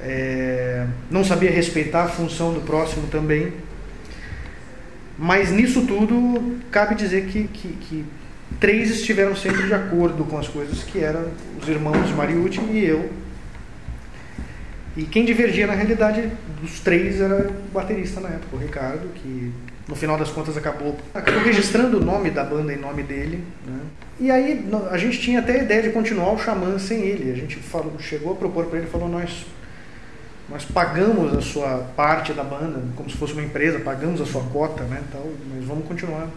É, não sabia respeitar a função do próximo também. Mas nisso tudo, cabe dizer que, que, que três estiveram sempre de acordo com as coisas, que eram os irmãos Mariucci e eu. E quem divergia na realidade dos três era o baterista na época, o Ricardo, que no final das contas acabou, acabou registrando o nome da banda em nome dele. Né? E aí a gente tinha até a ideia de continuar o Xamã sem ele. A gente falou, chegou a propor para ele, falou, nós, nós pagamos a sua parte da banda, como se fosse uma empresa, pagamos a sua cota, né, tal, mas vamos continuar.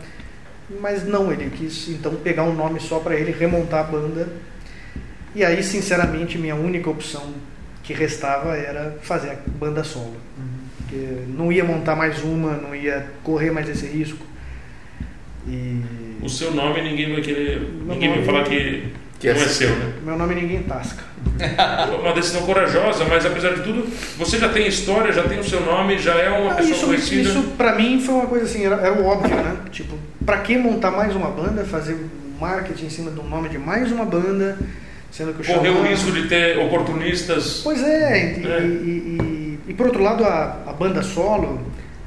Mas não, ele quis então pegar um nome só para ele remontar a banda. E aí, sinceramente, minha única opção que restava era fazer a banda solo. Porque não ia montar mais uma, não ia correr mais esse risco. E O seu nome ninguém vai querer. Meu ninguém vai falar que, Que não é seu. seu, né? meu nome ninguém tasca. Uma decisão corajosa, mas apesar de tudo, você já tem história, já tem o seu nome, já é uma Ah, pessoa isso, conhecida. isso pra mim foi uma coisa assim, era, era o óbvio, né? Tipo, pra que montar mais uma banda, fazer marketing em cima do nome de mais uma banda, sendo que o Correu o risco de ter oportunistas. Pois é, e, É. e- e- e- por outro lado, a, a banda solo,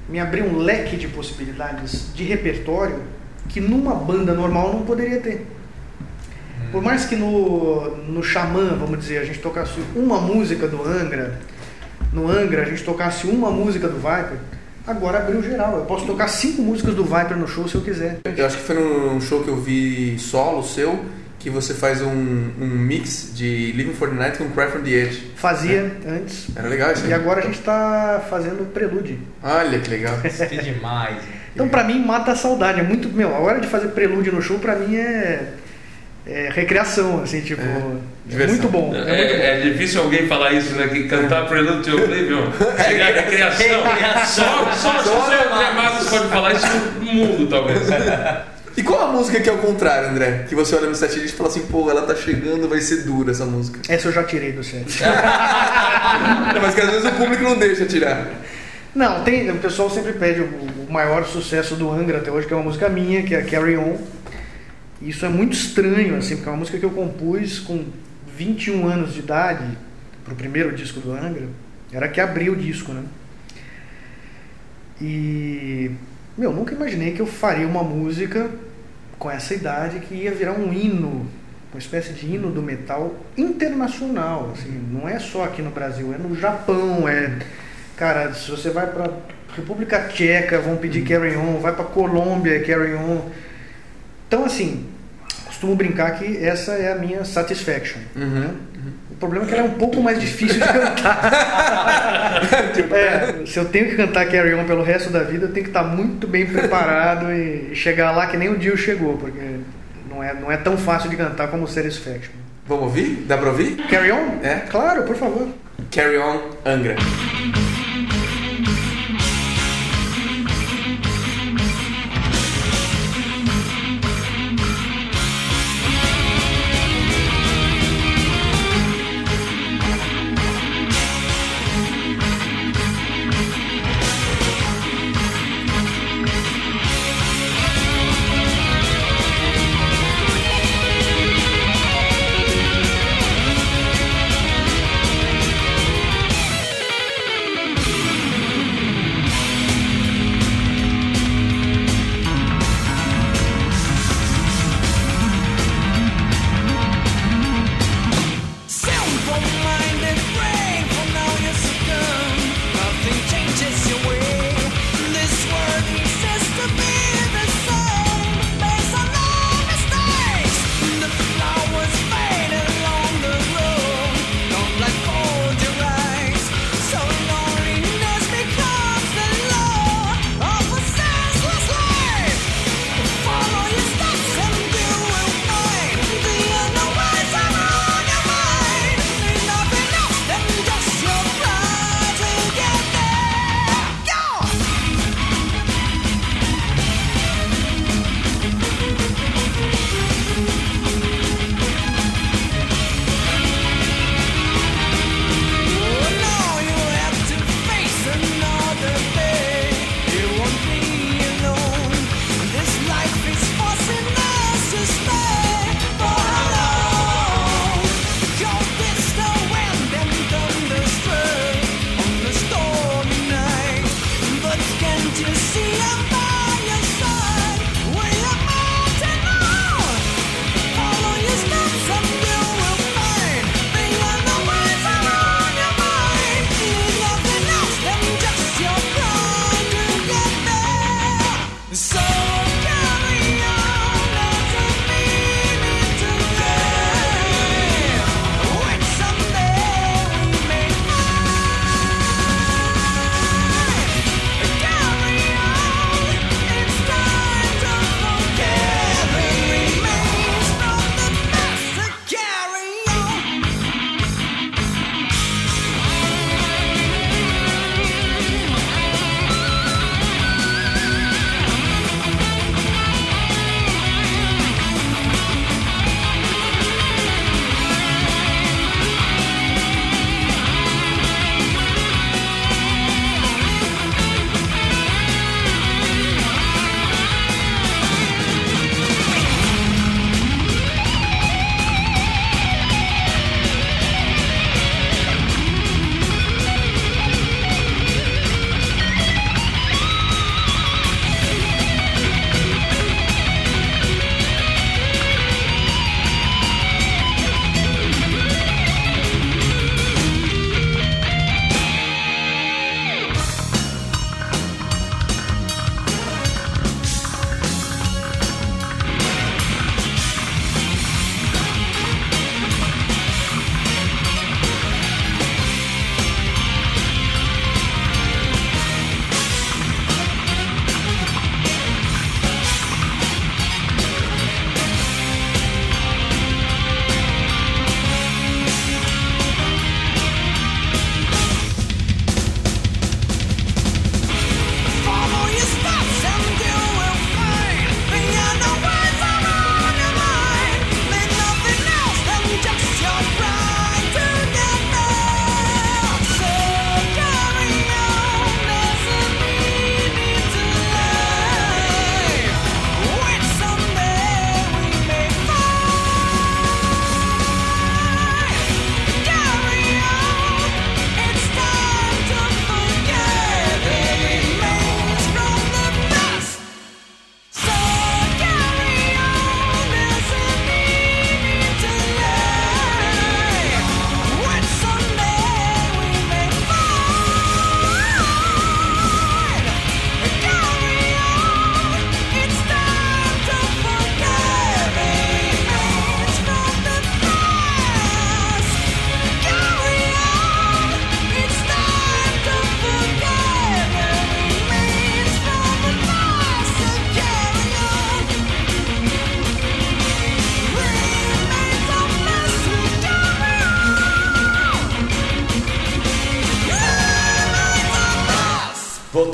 me abriu um leque de possibilidades de repertório que numa banda normal não poderia ter. Por mais que no, no Xamã, vamos dizer, a gente tocasse uma música do Angra, no Angra a gente tocasse uma música do Viper, agora abriu geral. Eu posso tocar cinco músicas do Viper no show se eu quiser. Eu acho que foi num show que eu vi solo seu, que você faz um, um mix de Living for the Night com Cry from the Edge. Fazia antes. Era legal isso aí. E agora a gente está fazendo prelúdio. Olha que legal. Que demais. Então pra mim mata a saudade. É muito. Meu, a hora de fazer prelúdio no show pra mim é. é recreação, assim, tipo. É, diversão. muito bom. É, muito bom. É, é difícil alguém falar isso, né? Que cantar Prelude to Oblivion, chegar à recreação. Só, só, só o André Matos pode falar isso no mundo, talvez. E qual a música que é o contrário, André? Que você olha no set e fala assim, pô, ela tá chegando, vai ser dura essa música. Essa eu já tirei do set. Não, mas que às vezes o público não deixa tirar. Não, tem, o pessoal sempre pede o, o maior sucesso do Angra até hoje, que é uma música minha, que é Carry On. Isso é muito estranho, assim, porque é uma música que eu compus com 21 anos de idade, pro primeiro disco do Angra. Era que abriu o disco, né? E, meu, nunca imaginei que eu faria uma música com essa idade que ia virar um hino, uma espécie de hino do metal internacional, assim, não é só aqui no Brasil, é no Japão, é Cara, se você vai pra República Tcheca, vão pedir Carry On, vai pra Colômbia, Carry On. Então, assim, costumo brincar que essa é a minha satisfaction. né? O problema é que ela é um pouco mais difícil de cantar. É, se eu tenho que cantar Carry On pelo resto da vida, eu tenho que estar muito bem preparado e chegar lá que nem o Dio chegou, porque não é, não é tão fácil de cantar como Satisfaction. Vamos ouvir? Dá pra ouvir? Carry On? É. Claro, por favor. Carry On Angra.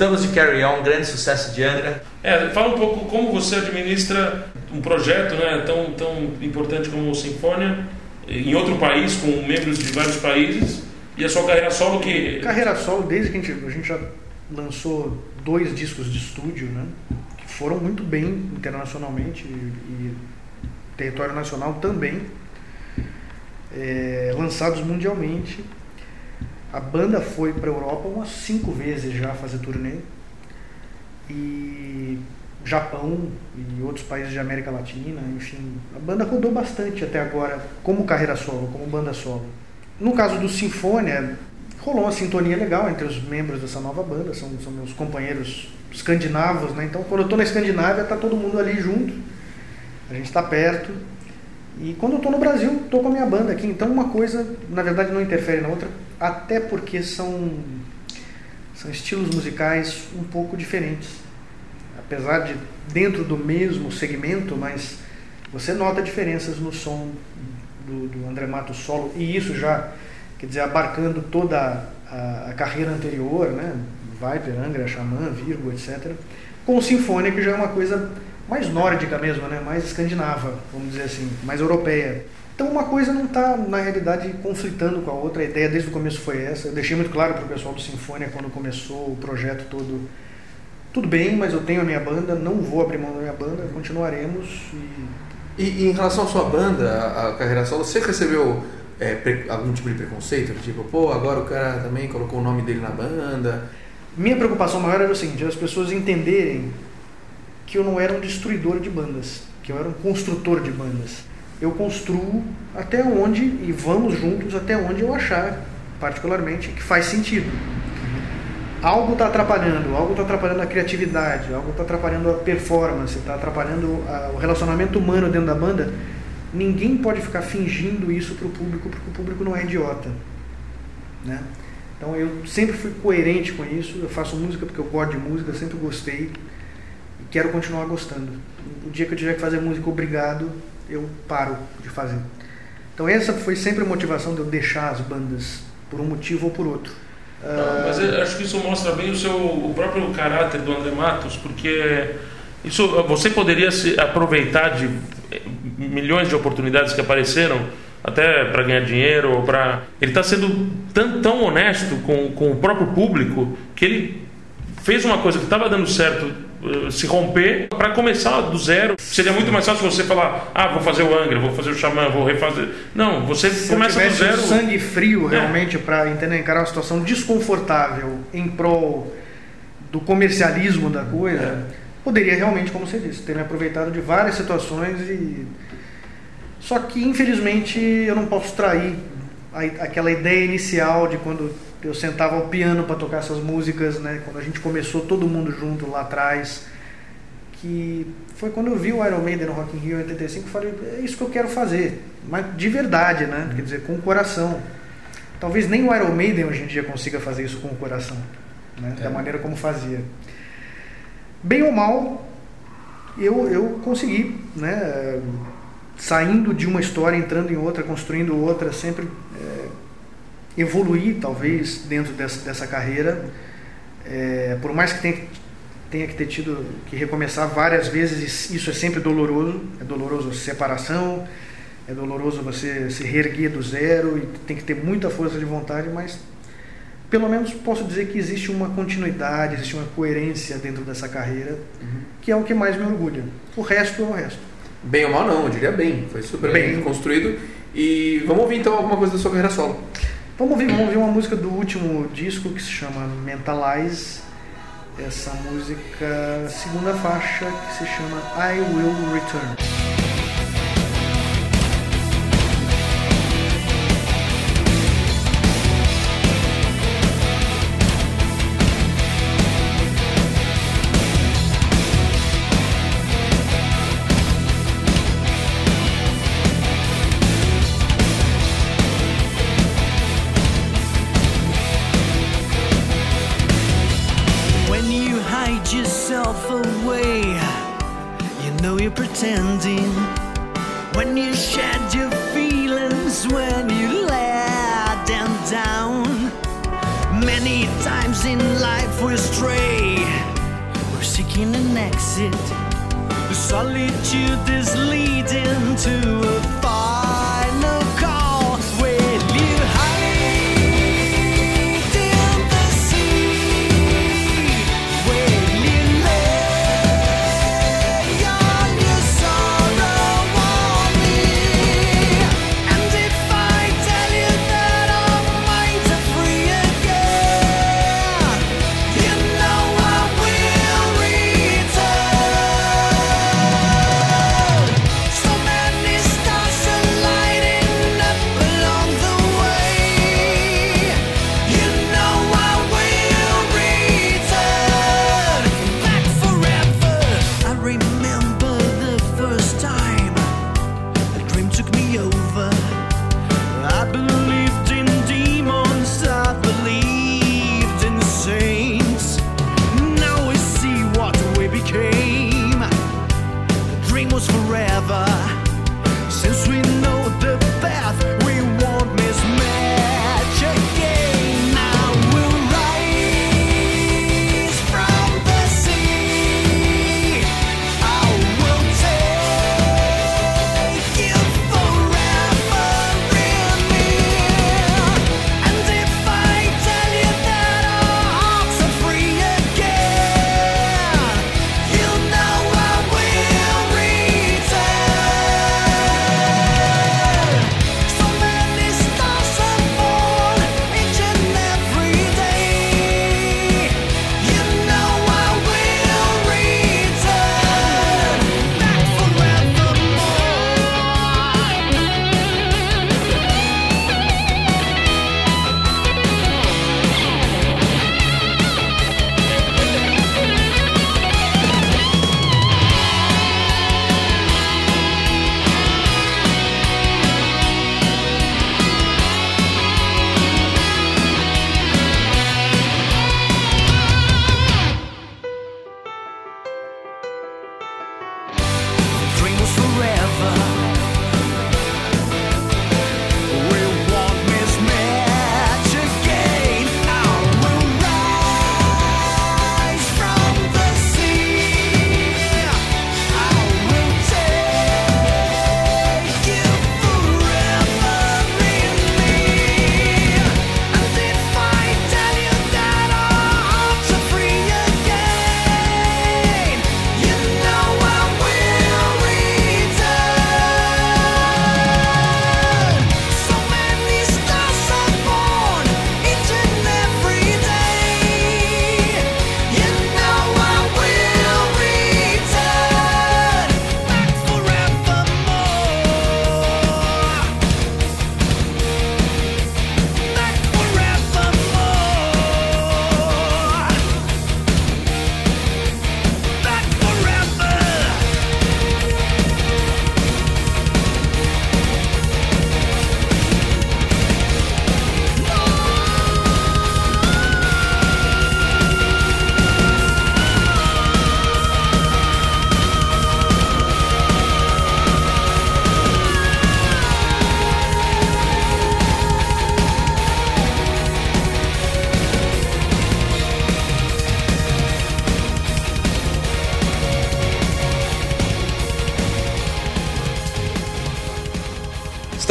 Voltamos de Carry On, grande sucesso de Angra. É, fala um pouco como você administra um projeto né, tão, tão importante como o Sinfônia em outro país, com membros de vários países, e a sua carreira solo que. Carreira solo, desde que a gente, a gente já lançou dois discos de estúdio, né? Que foram muito bem internacionalmente e, e território nacional também, é, lançados mundialmente. A banda foi para a Europa umas cinco vezes já fazer turnê. E Japão e outros países de América Latina, enfim. A banda rodou bastante até agora, como carreira solo, como banda solo. No caso do Sinfônia, rolou uma sintonia legal entre os membros dessa nova banda, são, são meus companheiros escandinavos, né? Então, quando eu estou na Escandinávia, tá todo mundo ali junto, a gente está perto. E quando eu estou no Brasil, estou com a minha banda aqui. Então, uma coisa, na verdade, não interfere na outra, até porque são, são estilos musicais um pouco diferentes. Apesar de dentro do mesmo segmento, mas você nota diferenças no som do, do André Matos solo, e isso já, quer dizer, abarcando toda a, a carreira anterior, né? Viper, Angra, Xamã, Virgo, etc. Com o Sinfônia, que já é uma coisa mais nórdica mesmo, né? mais escandinava, vamos dizer assim, mais europeia. Então uma coisa não está, na realidade, conflitando com a outra. A ideia desde o começo foi essa. Eu deixei muito claro para o pessoal do Sinfônia quando começou o projeto todo. Tudo bem, mas eu tenho a minha banda, não vou abrir mão da minha banda, continuaremos. E... E, e em relação à sua banda, a, a carreira solo, você recebeu é, pre- algum tipo de preconceito? Tipo, pô, agora o cara também colocou o nome dele na banda. Minha preocupação maior era o seguinte, as pessoas entenderem que eu não era um destruidor de bandas, que eu era um construtor de bandas. Eu construo até onde, e vamos juntos até onde eu achar, particularmente, que faz sentido. Algo está atrapalhando, algo está atrapalhando a criatividade, algo está atrapalhando a performance, está atrapalhando a- o relacionamento humano dentro da banda. Ninguém pode ficar fingindo isso para o público, porque o público não é idiota. Né? Então eu sempre fui coerente com isso. Eu faço música porque eu gosto de música, sempre gostei e quero continuar gostando. O dia que eu tiver que fazer música obrigado, eu paro de fazer. Então essa foi sempre a motivação de eu deixar as bandas por um motivo ou por outro. Mas acho que isso mostra bem o seu o próprio caráter do André Matos, porque isso você poderia se aproveitar de eh, milhões de oportunidades que apareceram até para ganhar dinheiro ou para ele está sendo tão, tão honesto com, com o próprio público que ele fez uma coisa que estava dando certo se romper para começar do zero seria muito mais fácil você falar ah vou fazer o Angra vou fazer o Xamã vou refazer não você Se começa do zero um sangue frio É. realmente para entender encarar uma situação desconfortável em prol do comercialismo da coisa, É. poderia realmente, como você disse, ter me aproveitado de várias situações e só que infelizmente eu não posso trair a- aquela ideia inicial de quando eu sentava ao piano para tocar essas músicas, né? Quando a gente começou todo mundo junto lá atrás, que foi quando eu vi o Iron Maiden no Rock in Rio em 85, eu falei, é isso que eu quero fazer, mas de verdade, né? Quer dizer, com o coração. Talvez nem o Iron Maiden hoje em dia consiga fazer isso com o coração, né? Da maneira como fazia. Bem ou mal, eu, eu consegui, né? Saindo de uma história, entrando em outra, construindo outra, sempre é, evoluir, talvez, dentro dessa, dessa carreira. É, por mais que tenha, tenha que ter tido que recomeçar várias vezes, isso é sempre doloroso. É doloroso a separação, é doloroso você se reerguer do zero e tem que ter muita força de vontade, mas pelo menos posso dizer que existe uma continuidade, existe uma coerência dentro dessa carreira, que é o que mais me orgulha. O resto é o resto. Bem ou mal não, eu diria bem. Foi super bem, Bem. construído. E vamos ouvir então alguma coisa da sua carreira solo. Vamos ouvir, vamos ouvir uma música do último disco que se chama Mentalize. Essa música, segunda faixa, que se chama I Will Return. pretending when you shed your feelings, when you let them down. Many times in life we stray, we're seeking an exit. The solitude is leading to a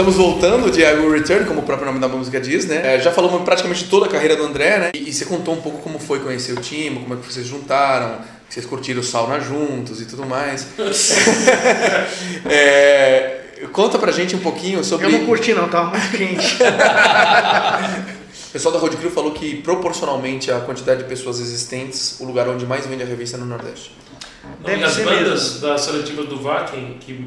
Estamos voltando de I Will Return, como o próprio nome da música diz, né? É, já falamos praticamente toda a carreira do André, né? E, e você contou um pouco como foi conhecer o time, como é que vocês juntaram, que vocês curtiram o sauna juntos e tudo mais. É, conta pra gente um pouquinho sobre. Eu não curti não, tava muito quente. O pessoal da Road Crew falou que proporcionalmente à quantidade de pessoas existentes, o lugar onde mais vende a revista é no Nordeste. Não, e as bandas da seletiva do Vakin, que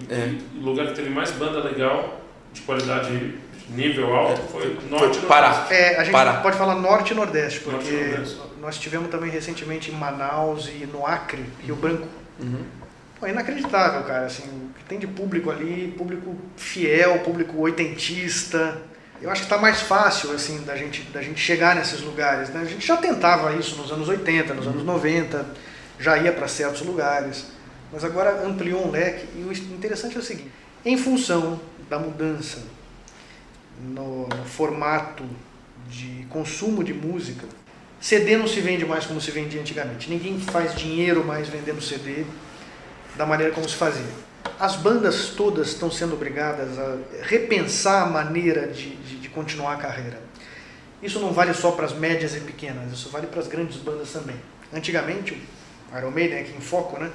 o lugar que teve mais banda legal, de qualidade nível alto, foi Norte e Nordeste. É, a gente Pará. pode falar norte e nordeste, porque Norte e Nordeste. nós tivemos também recentemente em Manaus e no Acre, Rio Branco. Pô, é inacreditável, cara, assim, o que tem de público ali, público fiel, público oitentista. Eu acho que está mais fácil, assim, da gente, da gente chegar nesses lugares, né? A gente já tentava isso nos anos 80, nos anos 90, já ia para certos lugares, mas agora ampliou um leque. E o interessante é o seguinte, em função da mudança no, no formato de consumo de música, CD não se vende mais como se vendia antigamente. Ninguém faz dinheiro mais vendendo CD da maneira como se fazia. As bandas todas estão sendo obrigadas a repensar a maneira de, de, de continuar a carreira. Isso não vale só para as médias e pequenas, isso vale para as grandes bandas também. Antigamente, o Iron Maiden, aqui em foco, né?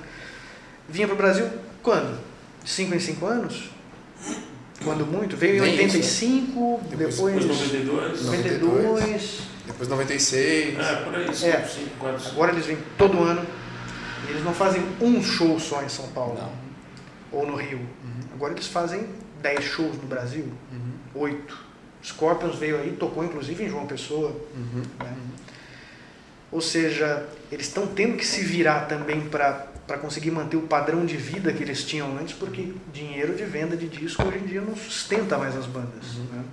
vinha para o Brasil quando? De 5 em 5 anos? Quando muito? Veio em Nem isso, 85, depois, Depois 92. 92. Depois 96. É, por aí, É, 5, 4, agora eles vêm todo ano. E eles não fazem um show só em São Paulo ou no Rio. Agora eles fazem 10 shows no Brasil, 8. Scorpions veio aí, tocou inclusive em João Pessoa. né? Ou seja, eles estão tendo que se virar também para conseguir manter o padrão de vida que eles tinham antes, porque dinheiro de venda de disco hoje em dia não sustenta mais as bandas. né?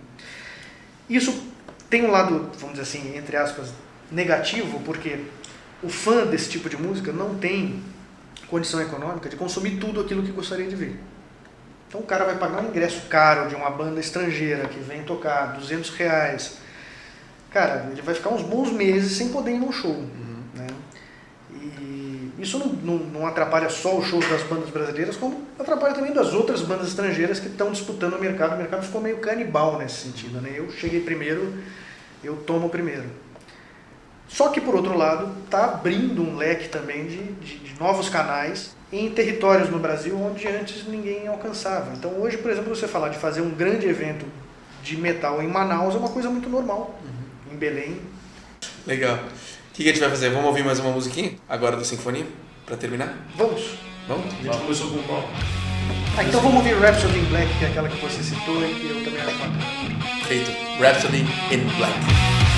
Isso tem um lado, vamos dizer assim, entre aspas, negativo, porque o fã desse tipo de música não tem condição econômica de consumir tudo aquilo que gostaria de ver. Então o cara vai pagar um ingresso caro de uma banda estrangeira que vem tocar 200 reais. Cara, ele vai ficar uns bons meses sem poder ir num show. Isso não, não, não atrapalha só os shows das bandas brasileiras, como atrapalha também das outras bandas estrangeiras que estão disputando o mercado. O mercado ficou meio canibal nesse sentido. Né? Eu cheguei primeiro, eu tomo primeiro. Só que, por outro lado, está abrindo um leque também de, de, de novos canais em territórios no Brasil onde antes ninguém alcançava. Então, hoje, por exemplo, você falar de fazer um grande evento de metal em Manaus é uma coisa muito normal. Em Belém. Legal. O que, que a gente vai fazer? Vamos ouvir mais uma musiquinha? Agora do Sinfonia? Pra terminar? Vamos. Vamos? A gente começou com qual? Ah, então vamos ouvir Rhapsody in Black, que é aquela que você citou e que eu também acho bacana. Feito. Rhapsody in Black.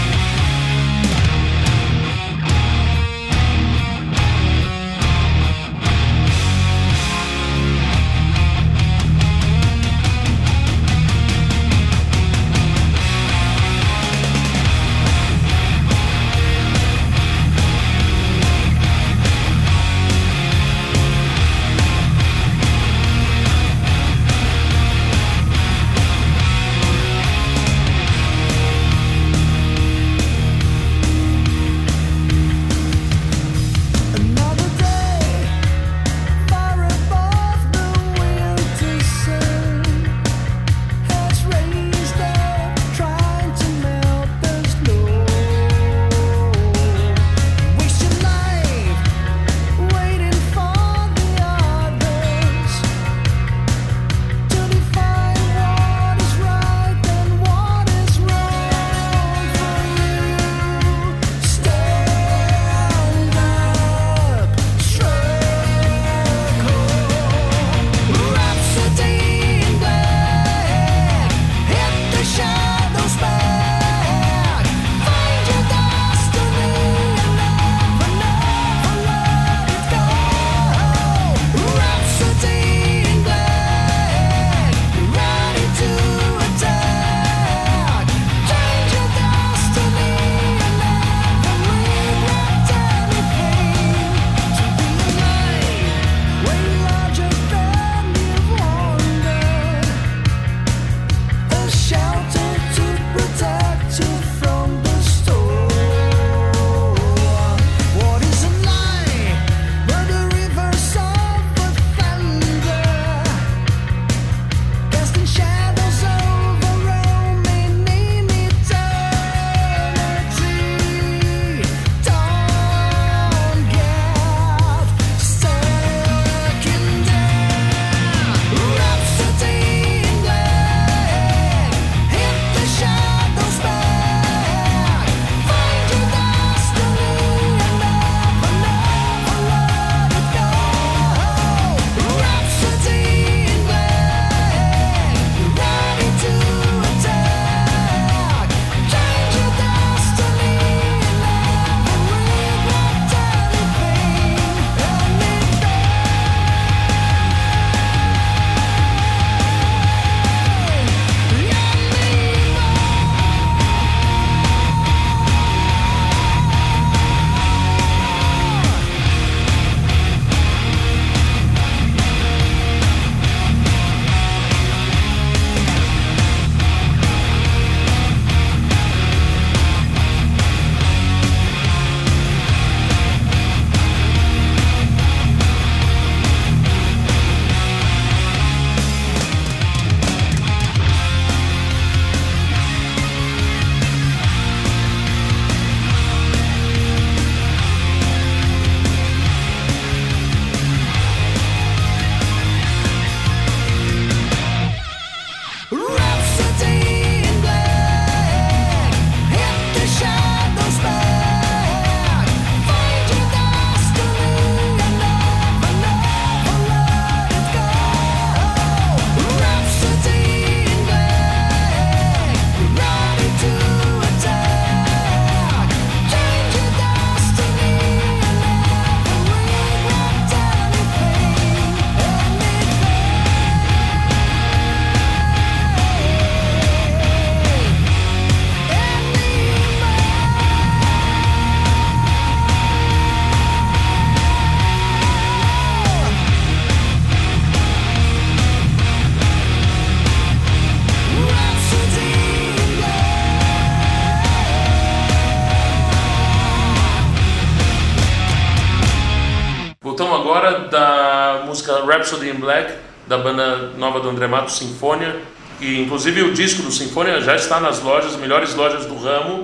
Rhapsody in Black, da banda nova do André Matos, Sinfonia. E inclusive o disco do Sinfonia já está nas lojas, melhores lojas do ramo.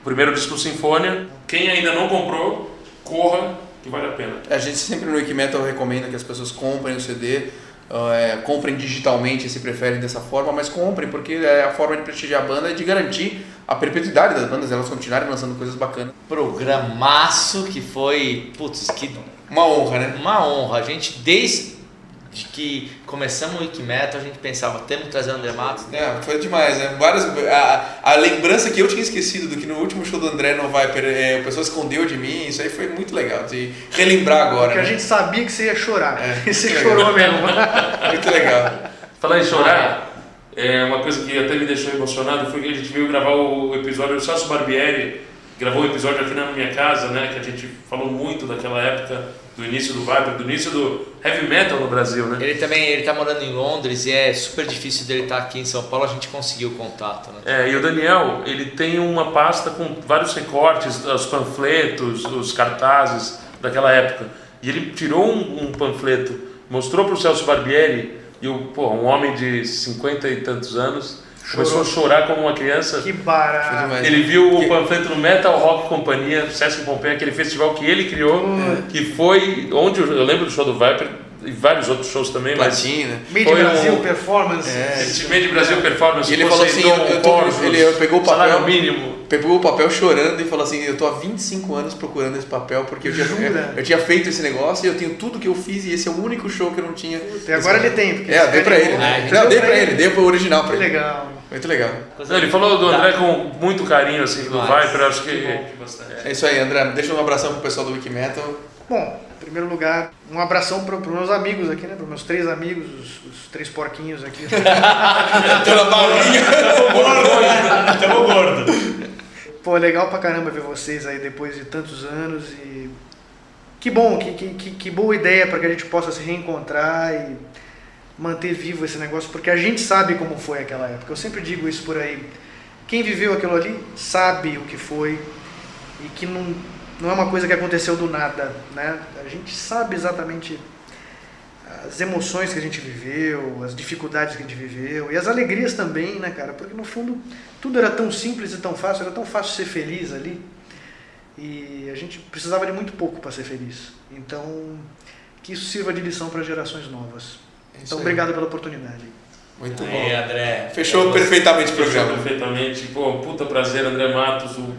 O primeiro disco do Sinfonia. Quem ainda não comprou, corra, que vale a pena. A gente sempre no Wikimetal recomenda que as pessoas comprem o CD, é, comprem digitalmente se preferem dessa forma, mas comprem porque é a forma de prestigiar a banda e de garantir a perpetuidade das bandas, elas continuarem lançando coisas bacanas. Programaço que foi, putz, que Uma honra, né? uma honra. A gente, desde que começamos o Wikimetal, a gente pensava, temos que trazer o André Matos. É, foi demais, né? Várias, a, a lembrança que eu tinha esquecido do que no último show do André no Viper é, o pessoal escondeu de mim, isso aí foi muito legal de relembrar agora. Porque a né? gente sabia que você ia chorar. É, E você chorou mesmo. Muito legal. Falar em chorar, é uma coisa que até me deixou emocionado foi que a gente veio gravar o episódio, o Celso Barbieri gravou um episódio aqui na minha casa, né, que a gente falou muito daquela época, do início do Viper, do início do heavy metal no Brasil, né? Ele também, ele tá morando em Londres e é super difícil dele estar aqui em São Paulo, a gente conseguiu o contato, né? É, e o Daniel, ele tem uma pasta com vários recortes, os panfletos, os cartazes daquela época. E ele tirou um, um panfleto, mostrou para o Celso Barbieri, e o, pô, um homem de 50 e tantos anos começou a chorar como uma criança. Que barato. Ele viu o panfleto no Metal Rock Companhia, Sesc Pompeia, aquele festival que ele criou, que foi onde eu lembro do show do Viper e vários outros shows também, Platina. mas Made foi Brasil um, Performance. esse Made Brasil Performance. E ele falou assim, eu, eu tô, Porsche, ele pegou o salário papel, mínimo. pegou o papel chorando e falou assim, eu tô há 25 anos procurando esse papel porque eu tinha, Jura? eu, tinha feito esse negócio e eu tenho tudo que eu fiz e esse é o único show que eu não tinha. E agora ele tem. Porque É, eu dei pra ele. É, né? Não, dei pra ele. ele, dei pro original pra Que ele. legal. Muito legal. Não, ele falou do André com muito carinho, assim, do. Viper, eu acho que... É isso aí, André. Deixa um abração pro pessoal do Wikimetal. Bom, primeiro lugar, um abração para os meus amigos aqui, né? Para meus três amigos, os, os três porquinhos aqui. Pela barrinha. Tamo gordo. Pô, legal pra caramba ver vocês aí depois de tantos anos e que bom, que, que, que, que boa ideia para que a gente possa se reencontrar e manter vivo esse negócio, porque a gente sabe como foi aquela época. Eu sempre digo isso por aí. Quem viveu aquilo ali sabe o que foi e que não, não é uma coisa que aconteceu do nada, né? A gente sabe exatamente as emoções que a gente viveu, as dificuldades que a gente viveu e as alegrias também, né, cara? Porque no fundo tudo era tão simples e tão fácil, era tão fácil ser feliz ali. E a gente precisava de muito pouco para ser feliz. Então, que isso sirva de lição para gerações novas. isso Então, aí. obrigado pela oportunidade. Muito Aí, bom. André. Fechou É perfeitamente o Fechou programa. perfeitamente. Pô, puta prazer, André Matos, um-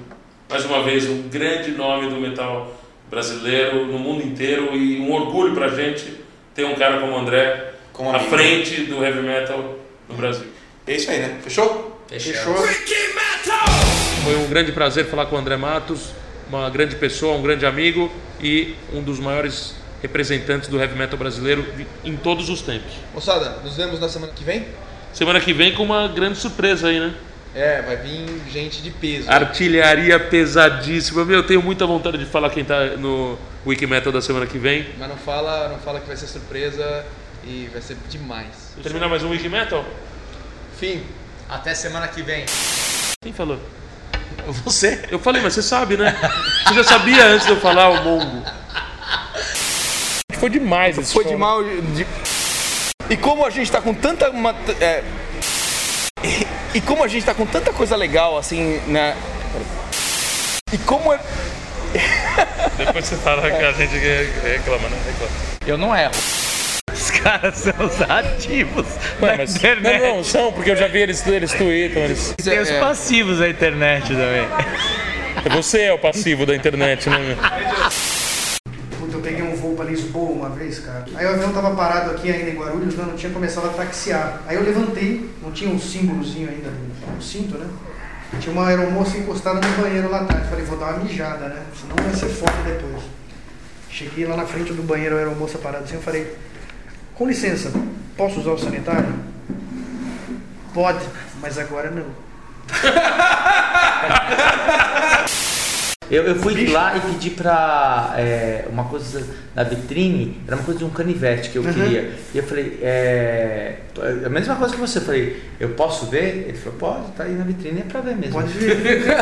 mais uma vez, um grande nome do metal brasileiro no mundo inteiro e um orgulho pra gente ter um cara como o André Como à frente do heavy metal no Brasil. É isso aí, né? Fechou? Fechou. Foi um grande prazer falar com o André Matos, uma grande pessoa, um grande amigo e um dos maiores representantes do heavy metal brasileiro em todos os tempos. Moçada, nos vemos na semana que vem? Semana que vem com uma grande surpresa aí, né? É, vai vir gente de peso. Artilharia pesadíssima. Meu, eu tenho muita vontade de falar quem tá no Wiki Metal da semana que vem. Mas não fala, não fala que vai ser surpresa e vai ser demais. Terminar mais um Wiki Metal? Fim. Até semana que vem. Quem falou? Você? Eu falei, mas você sabe, né? Você já sabia antes de eu falar o Mongo. Foi demais esse Foi show. de mal. de- E como a gente tá com tanta. é, E, como a gente tá com tanta coisa legal assim, né? E como é. Depois você fala que a gente reclama, né? Reclama. Eu não erro. Os caras são os ativos Ué, da mas, internet. não, não, são, porque eu já vi eles, eles tweetam. Eles... Tem os É. passivos da internet também. Você é o passivo da internet, né? para Lisboa uma vez, cara. Aí o avião tava parado aqui ainda em Guarulhos, né? não tinha começado a taxiar. Aí eu levantei, não tinha um símbolozinho ainda no cinto, né? Tinha uma aeromoça encostada no banheiro lá atrás. Falei, vou dar uma mijada, né? Senão vai ser foda depois. Cheguei lá na frente do banheiro, a aeromoça parada assim, eu falei, com licença, posso usar o sanitário? Pode, mas agora não. Eu, eu fui lá e pedi pra é, uma coisa na vitrine, era uma coisa de um canivete que eu Uhum. queria. E eu falei, é, a mesma coisa que você, eu falei, eu posso ver? Ele falou, pode, tá aí na vitrine, é pra ver mesmo. Pode ver.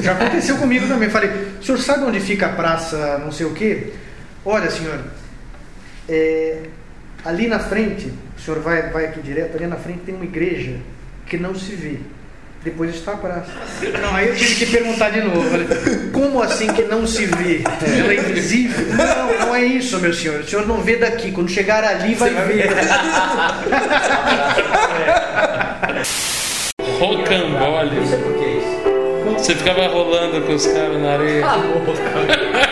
Já aconteceu comigo também. Falei, o senhor sabe onde fica a praça não sei o quê? Olha, senhor, é, ali na frente, o senhor vai, vai aqui direto, ali na frente tem uma igreja que não se vê. Depois está a praça. Não, aí eu tive que perguntar de novo. Falei, como assim que não se vê? Ela é invisível? Não, não é isso, meu senhor. O senhor não vê daqui. Quando chegar ali, vai ver. Rocambole. Isso é porque isso. Você ficava rolando com os caras na areia. Ah.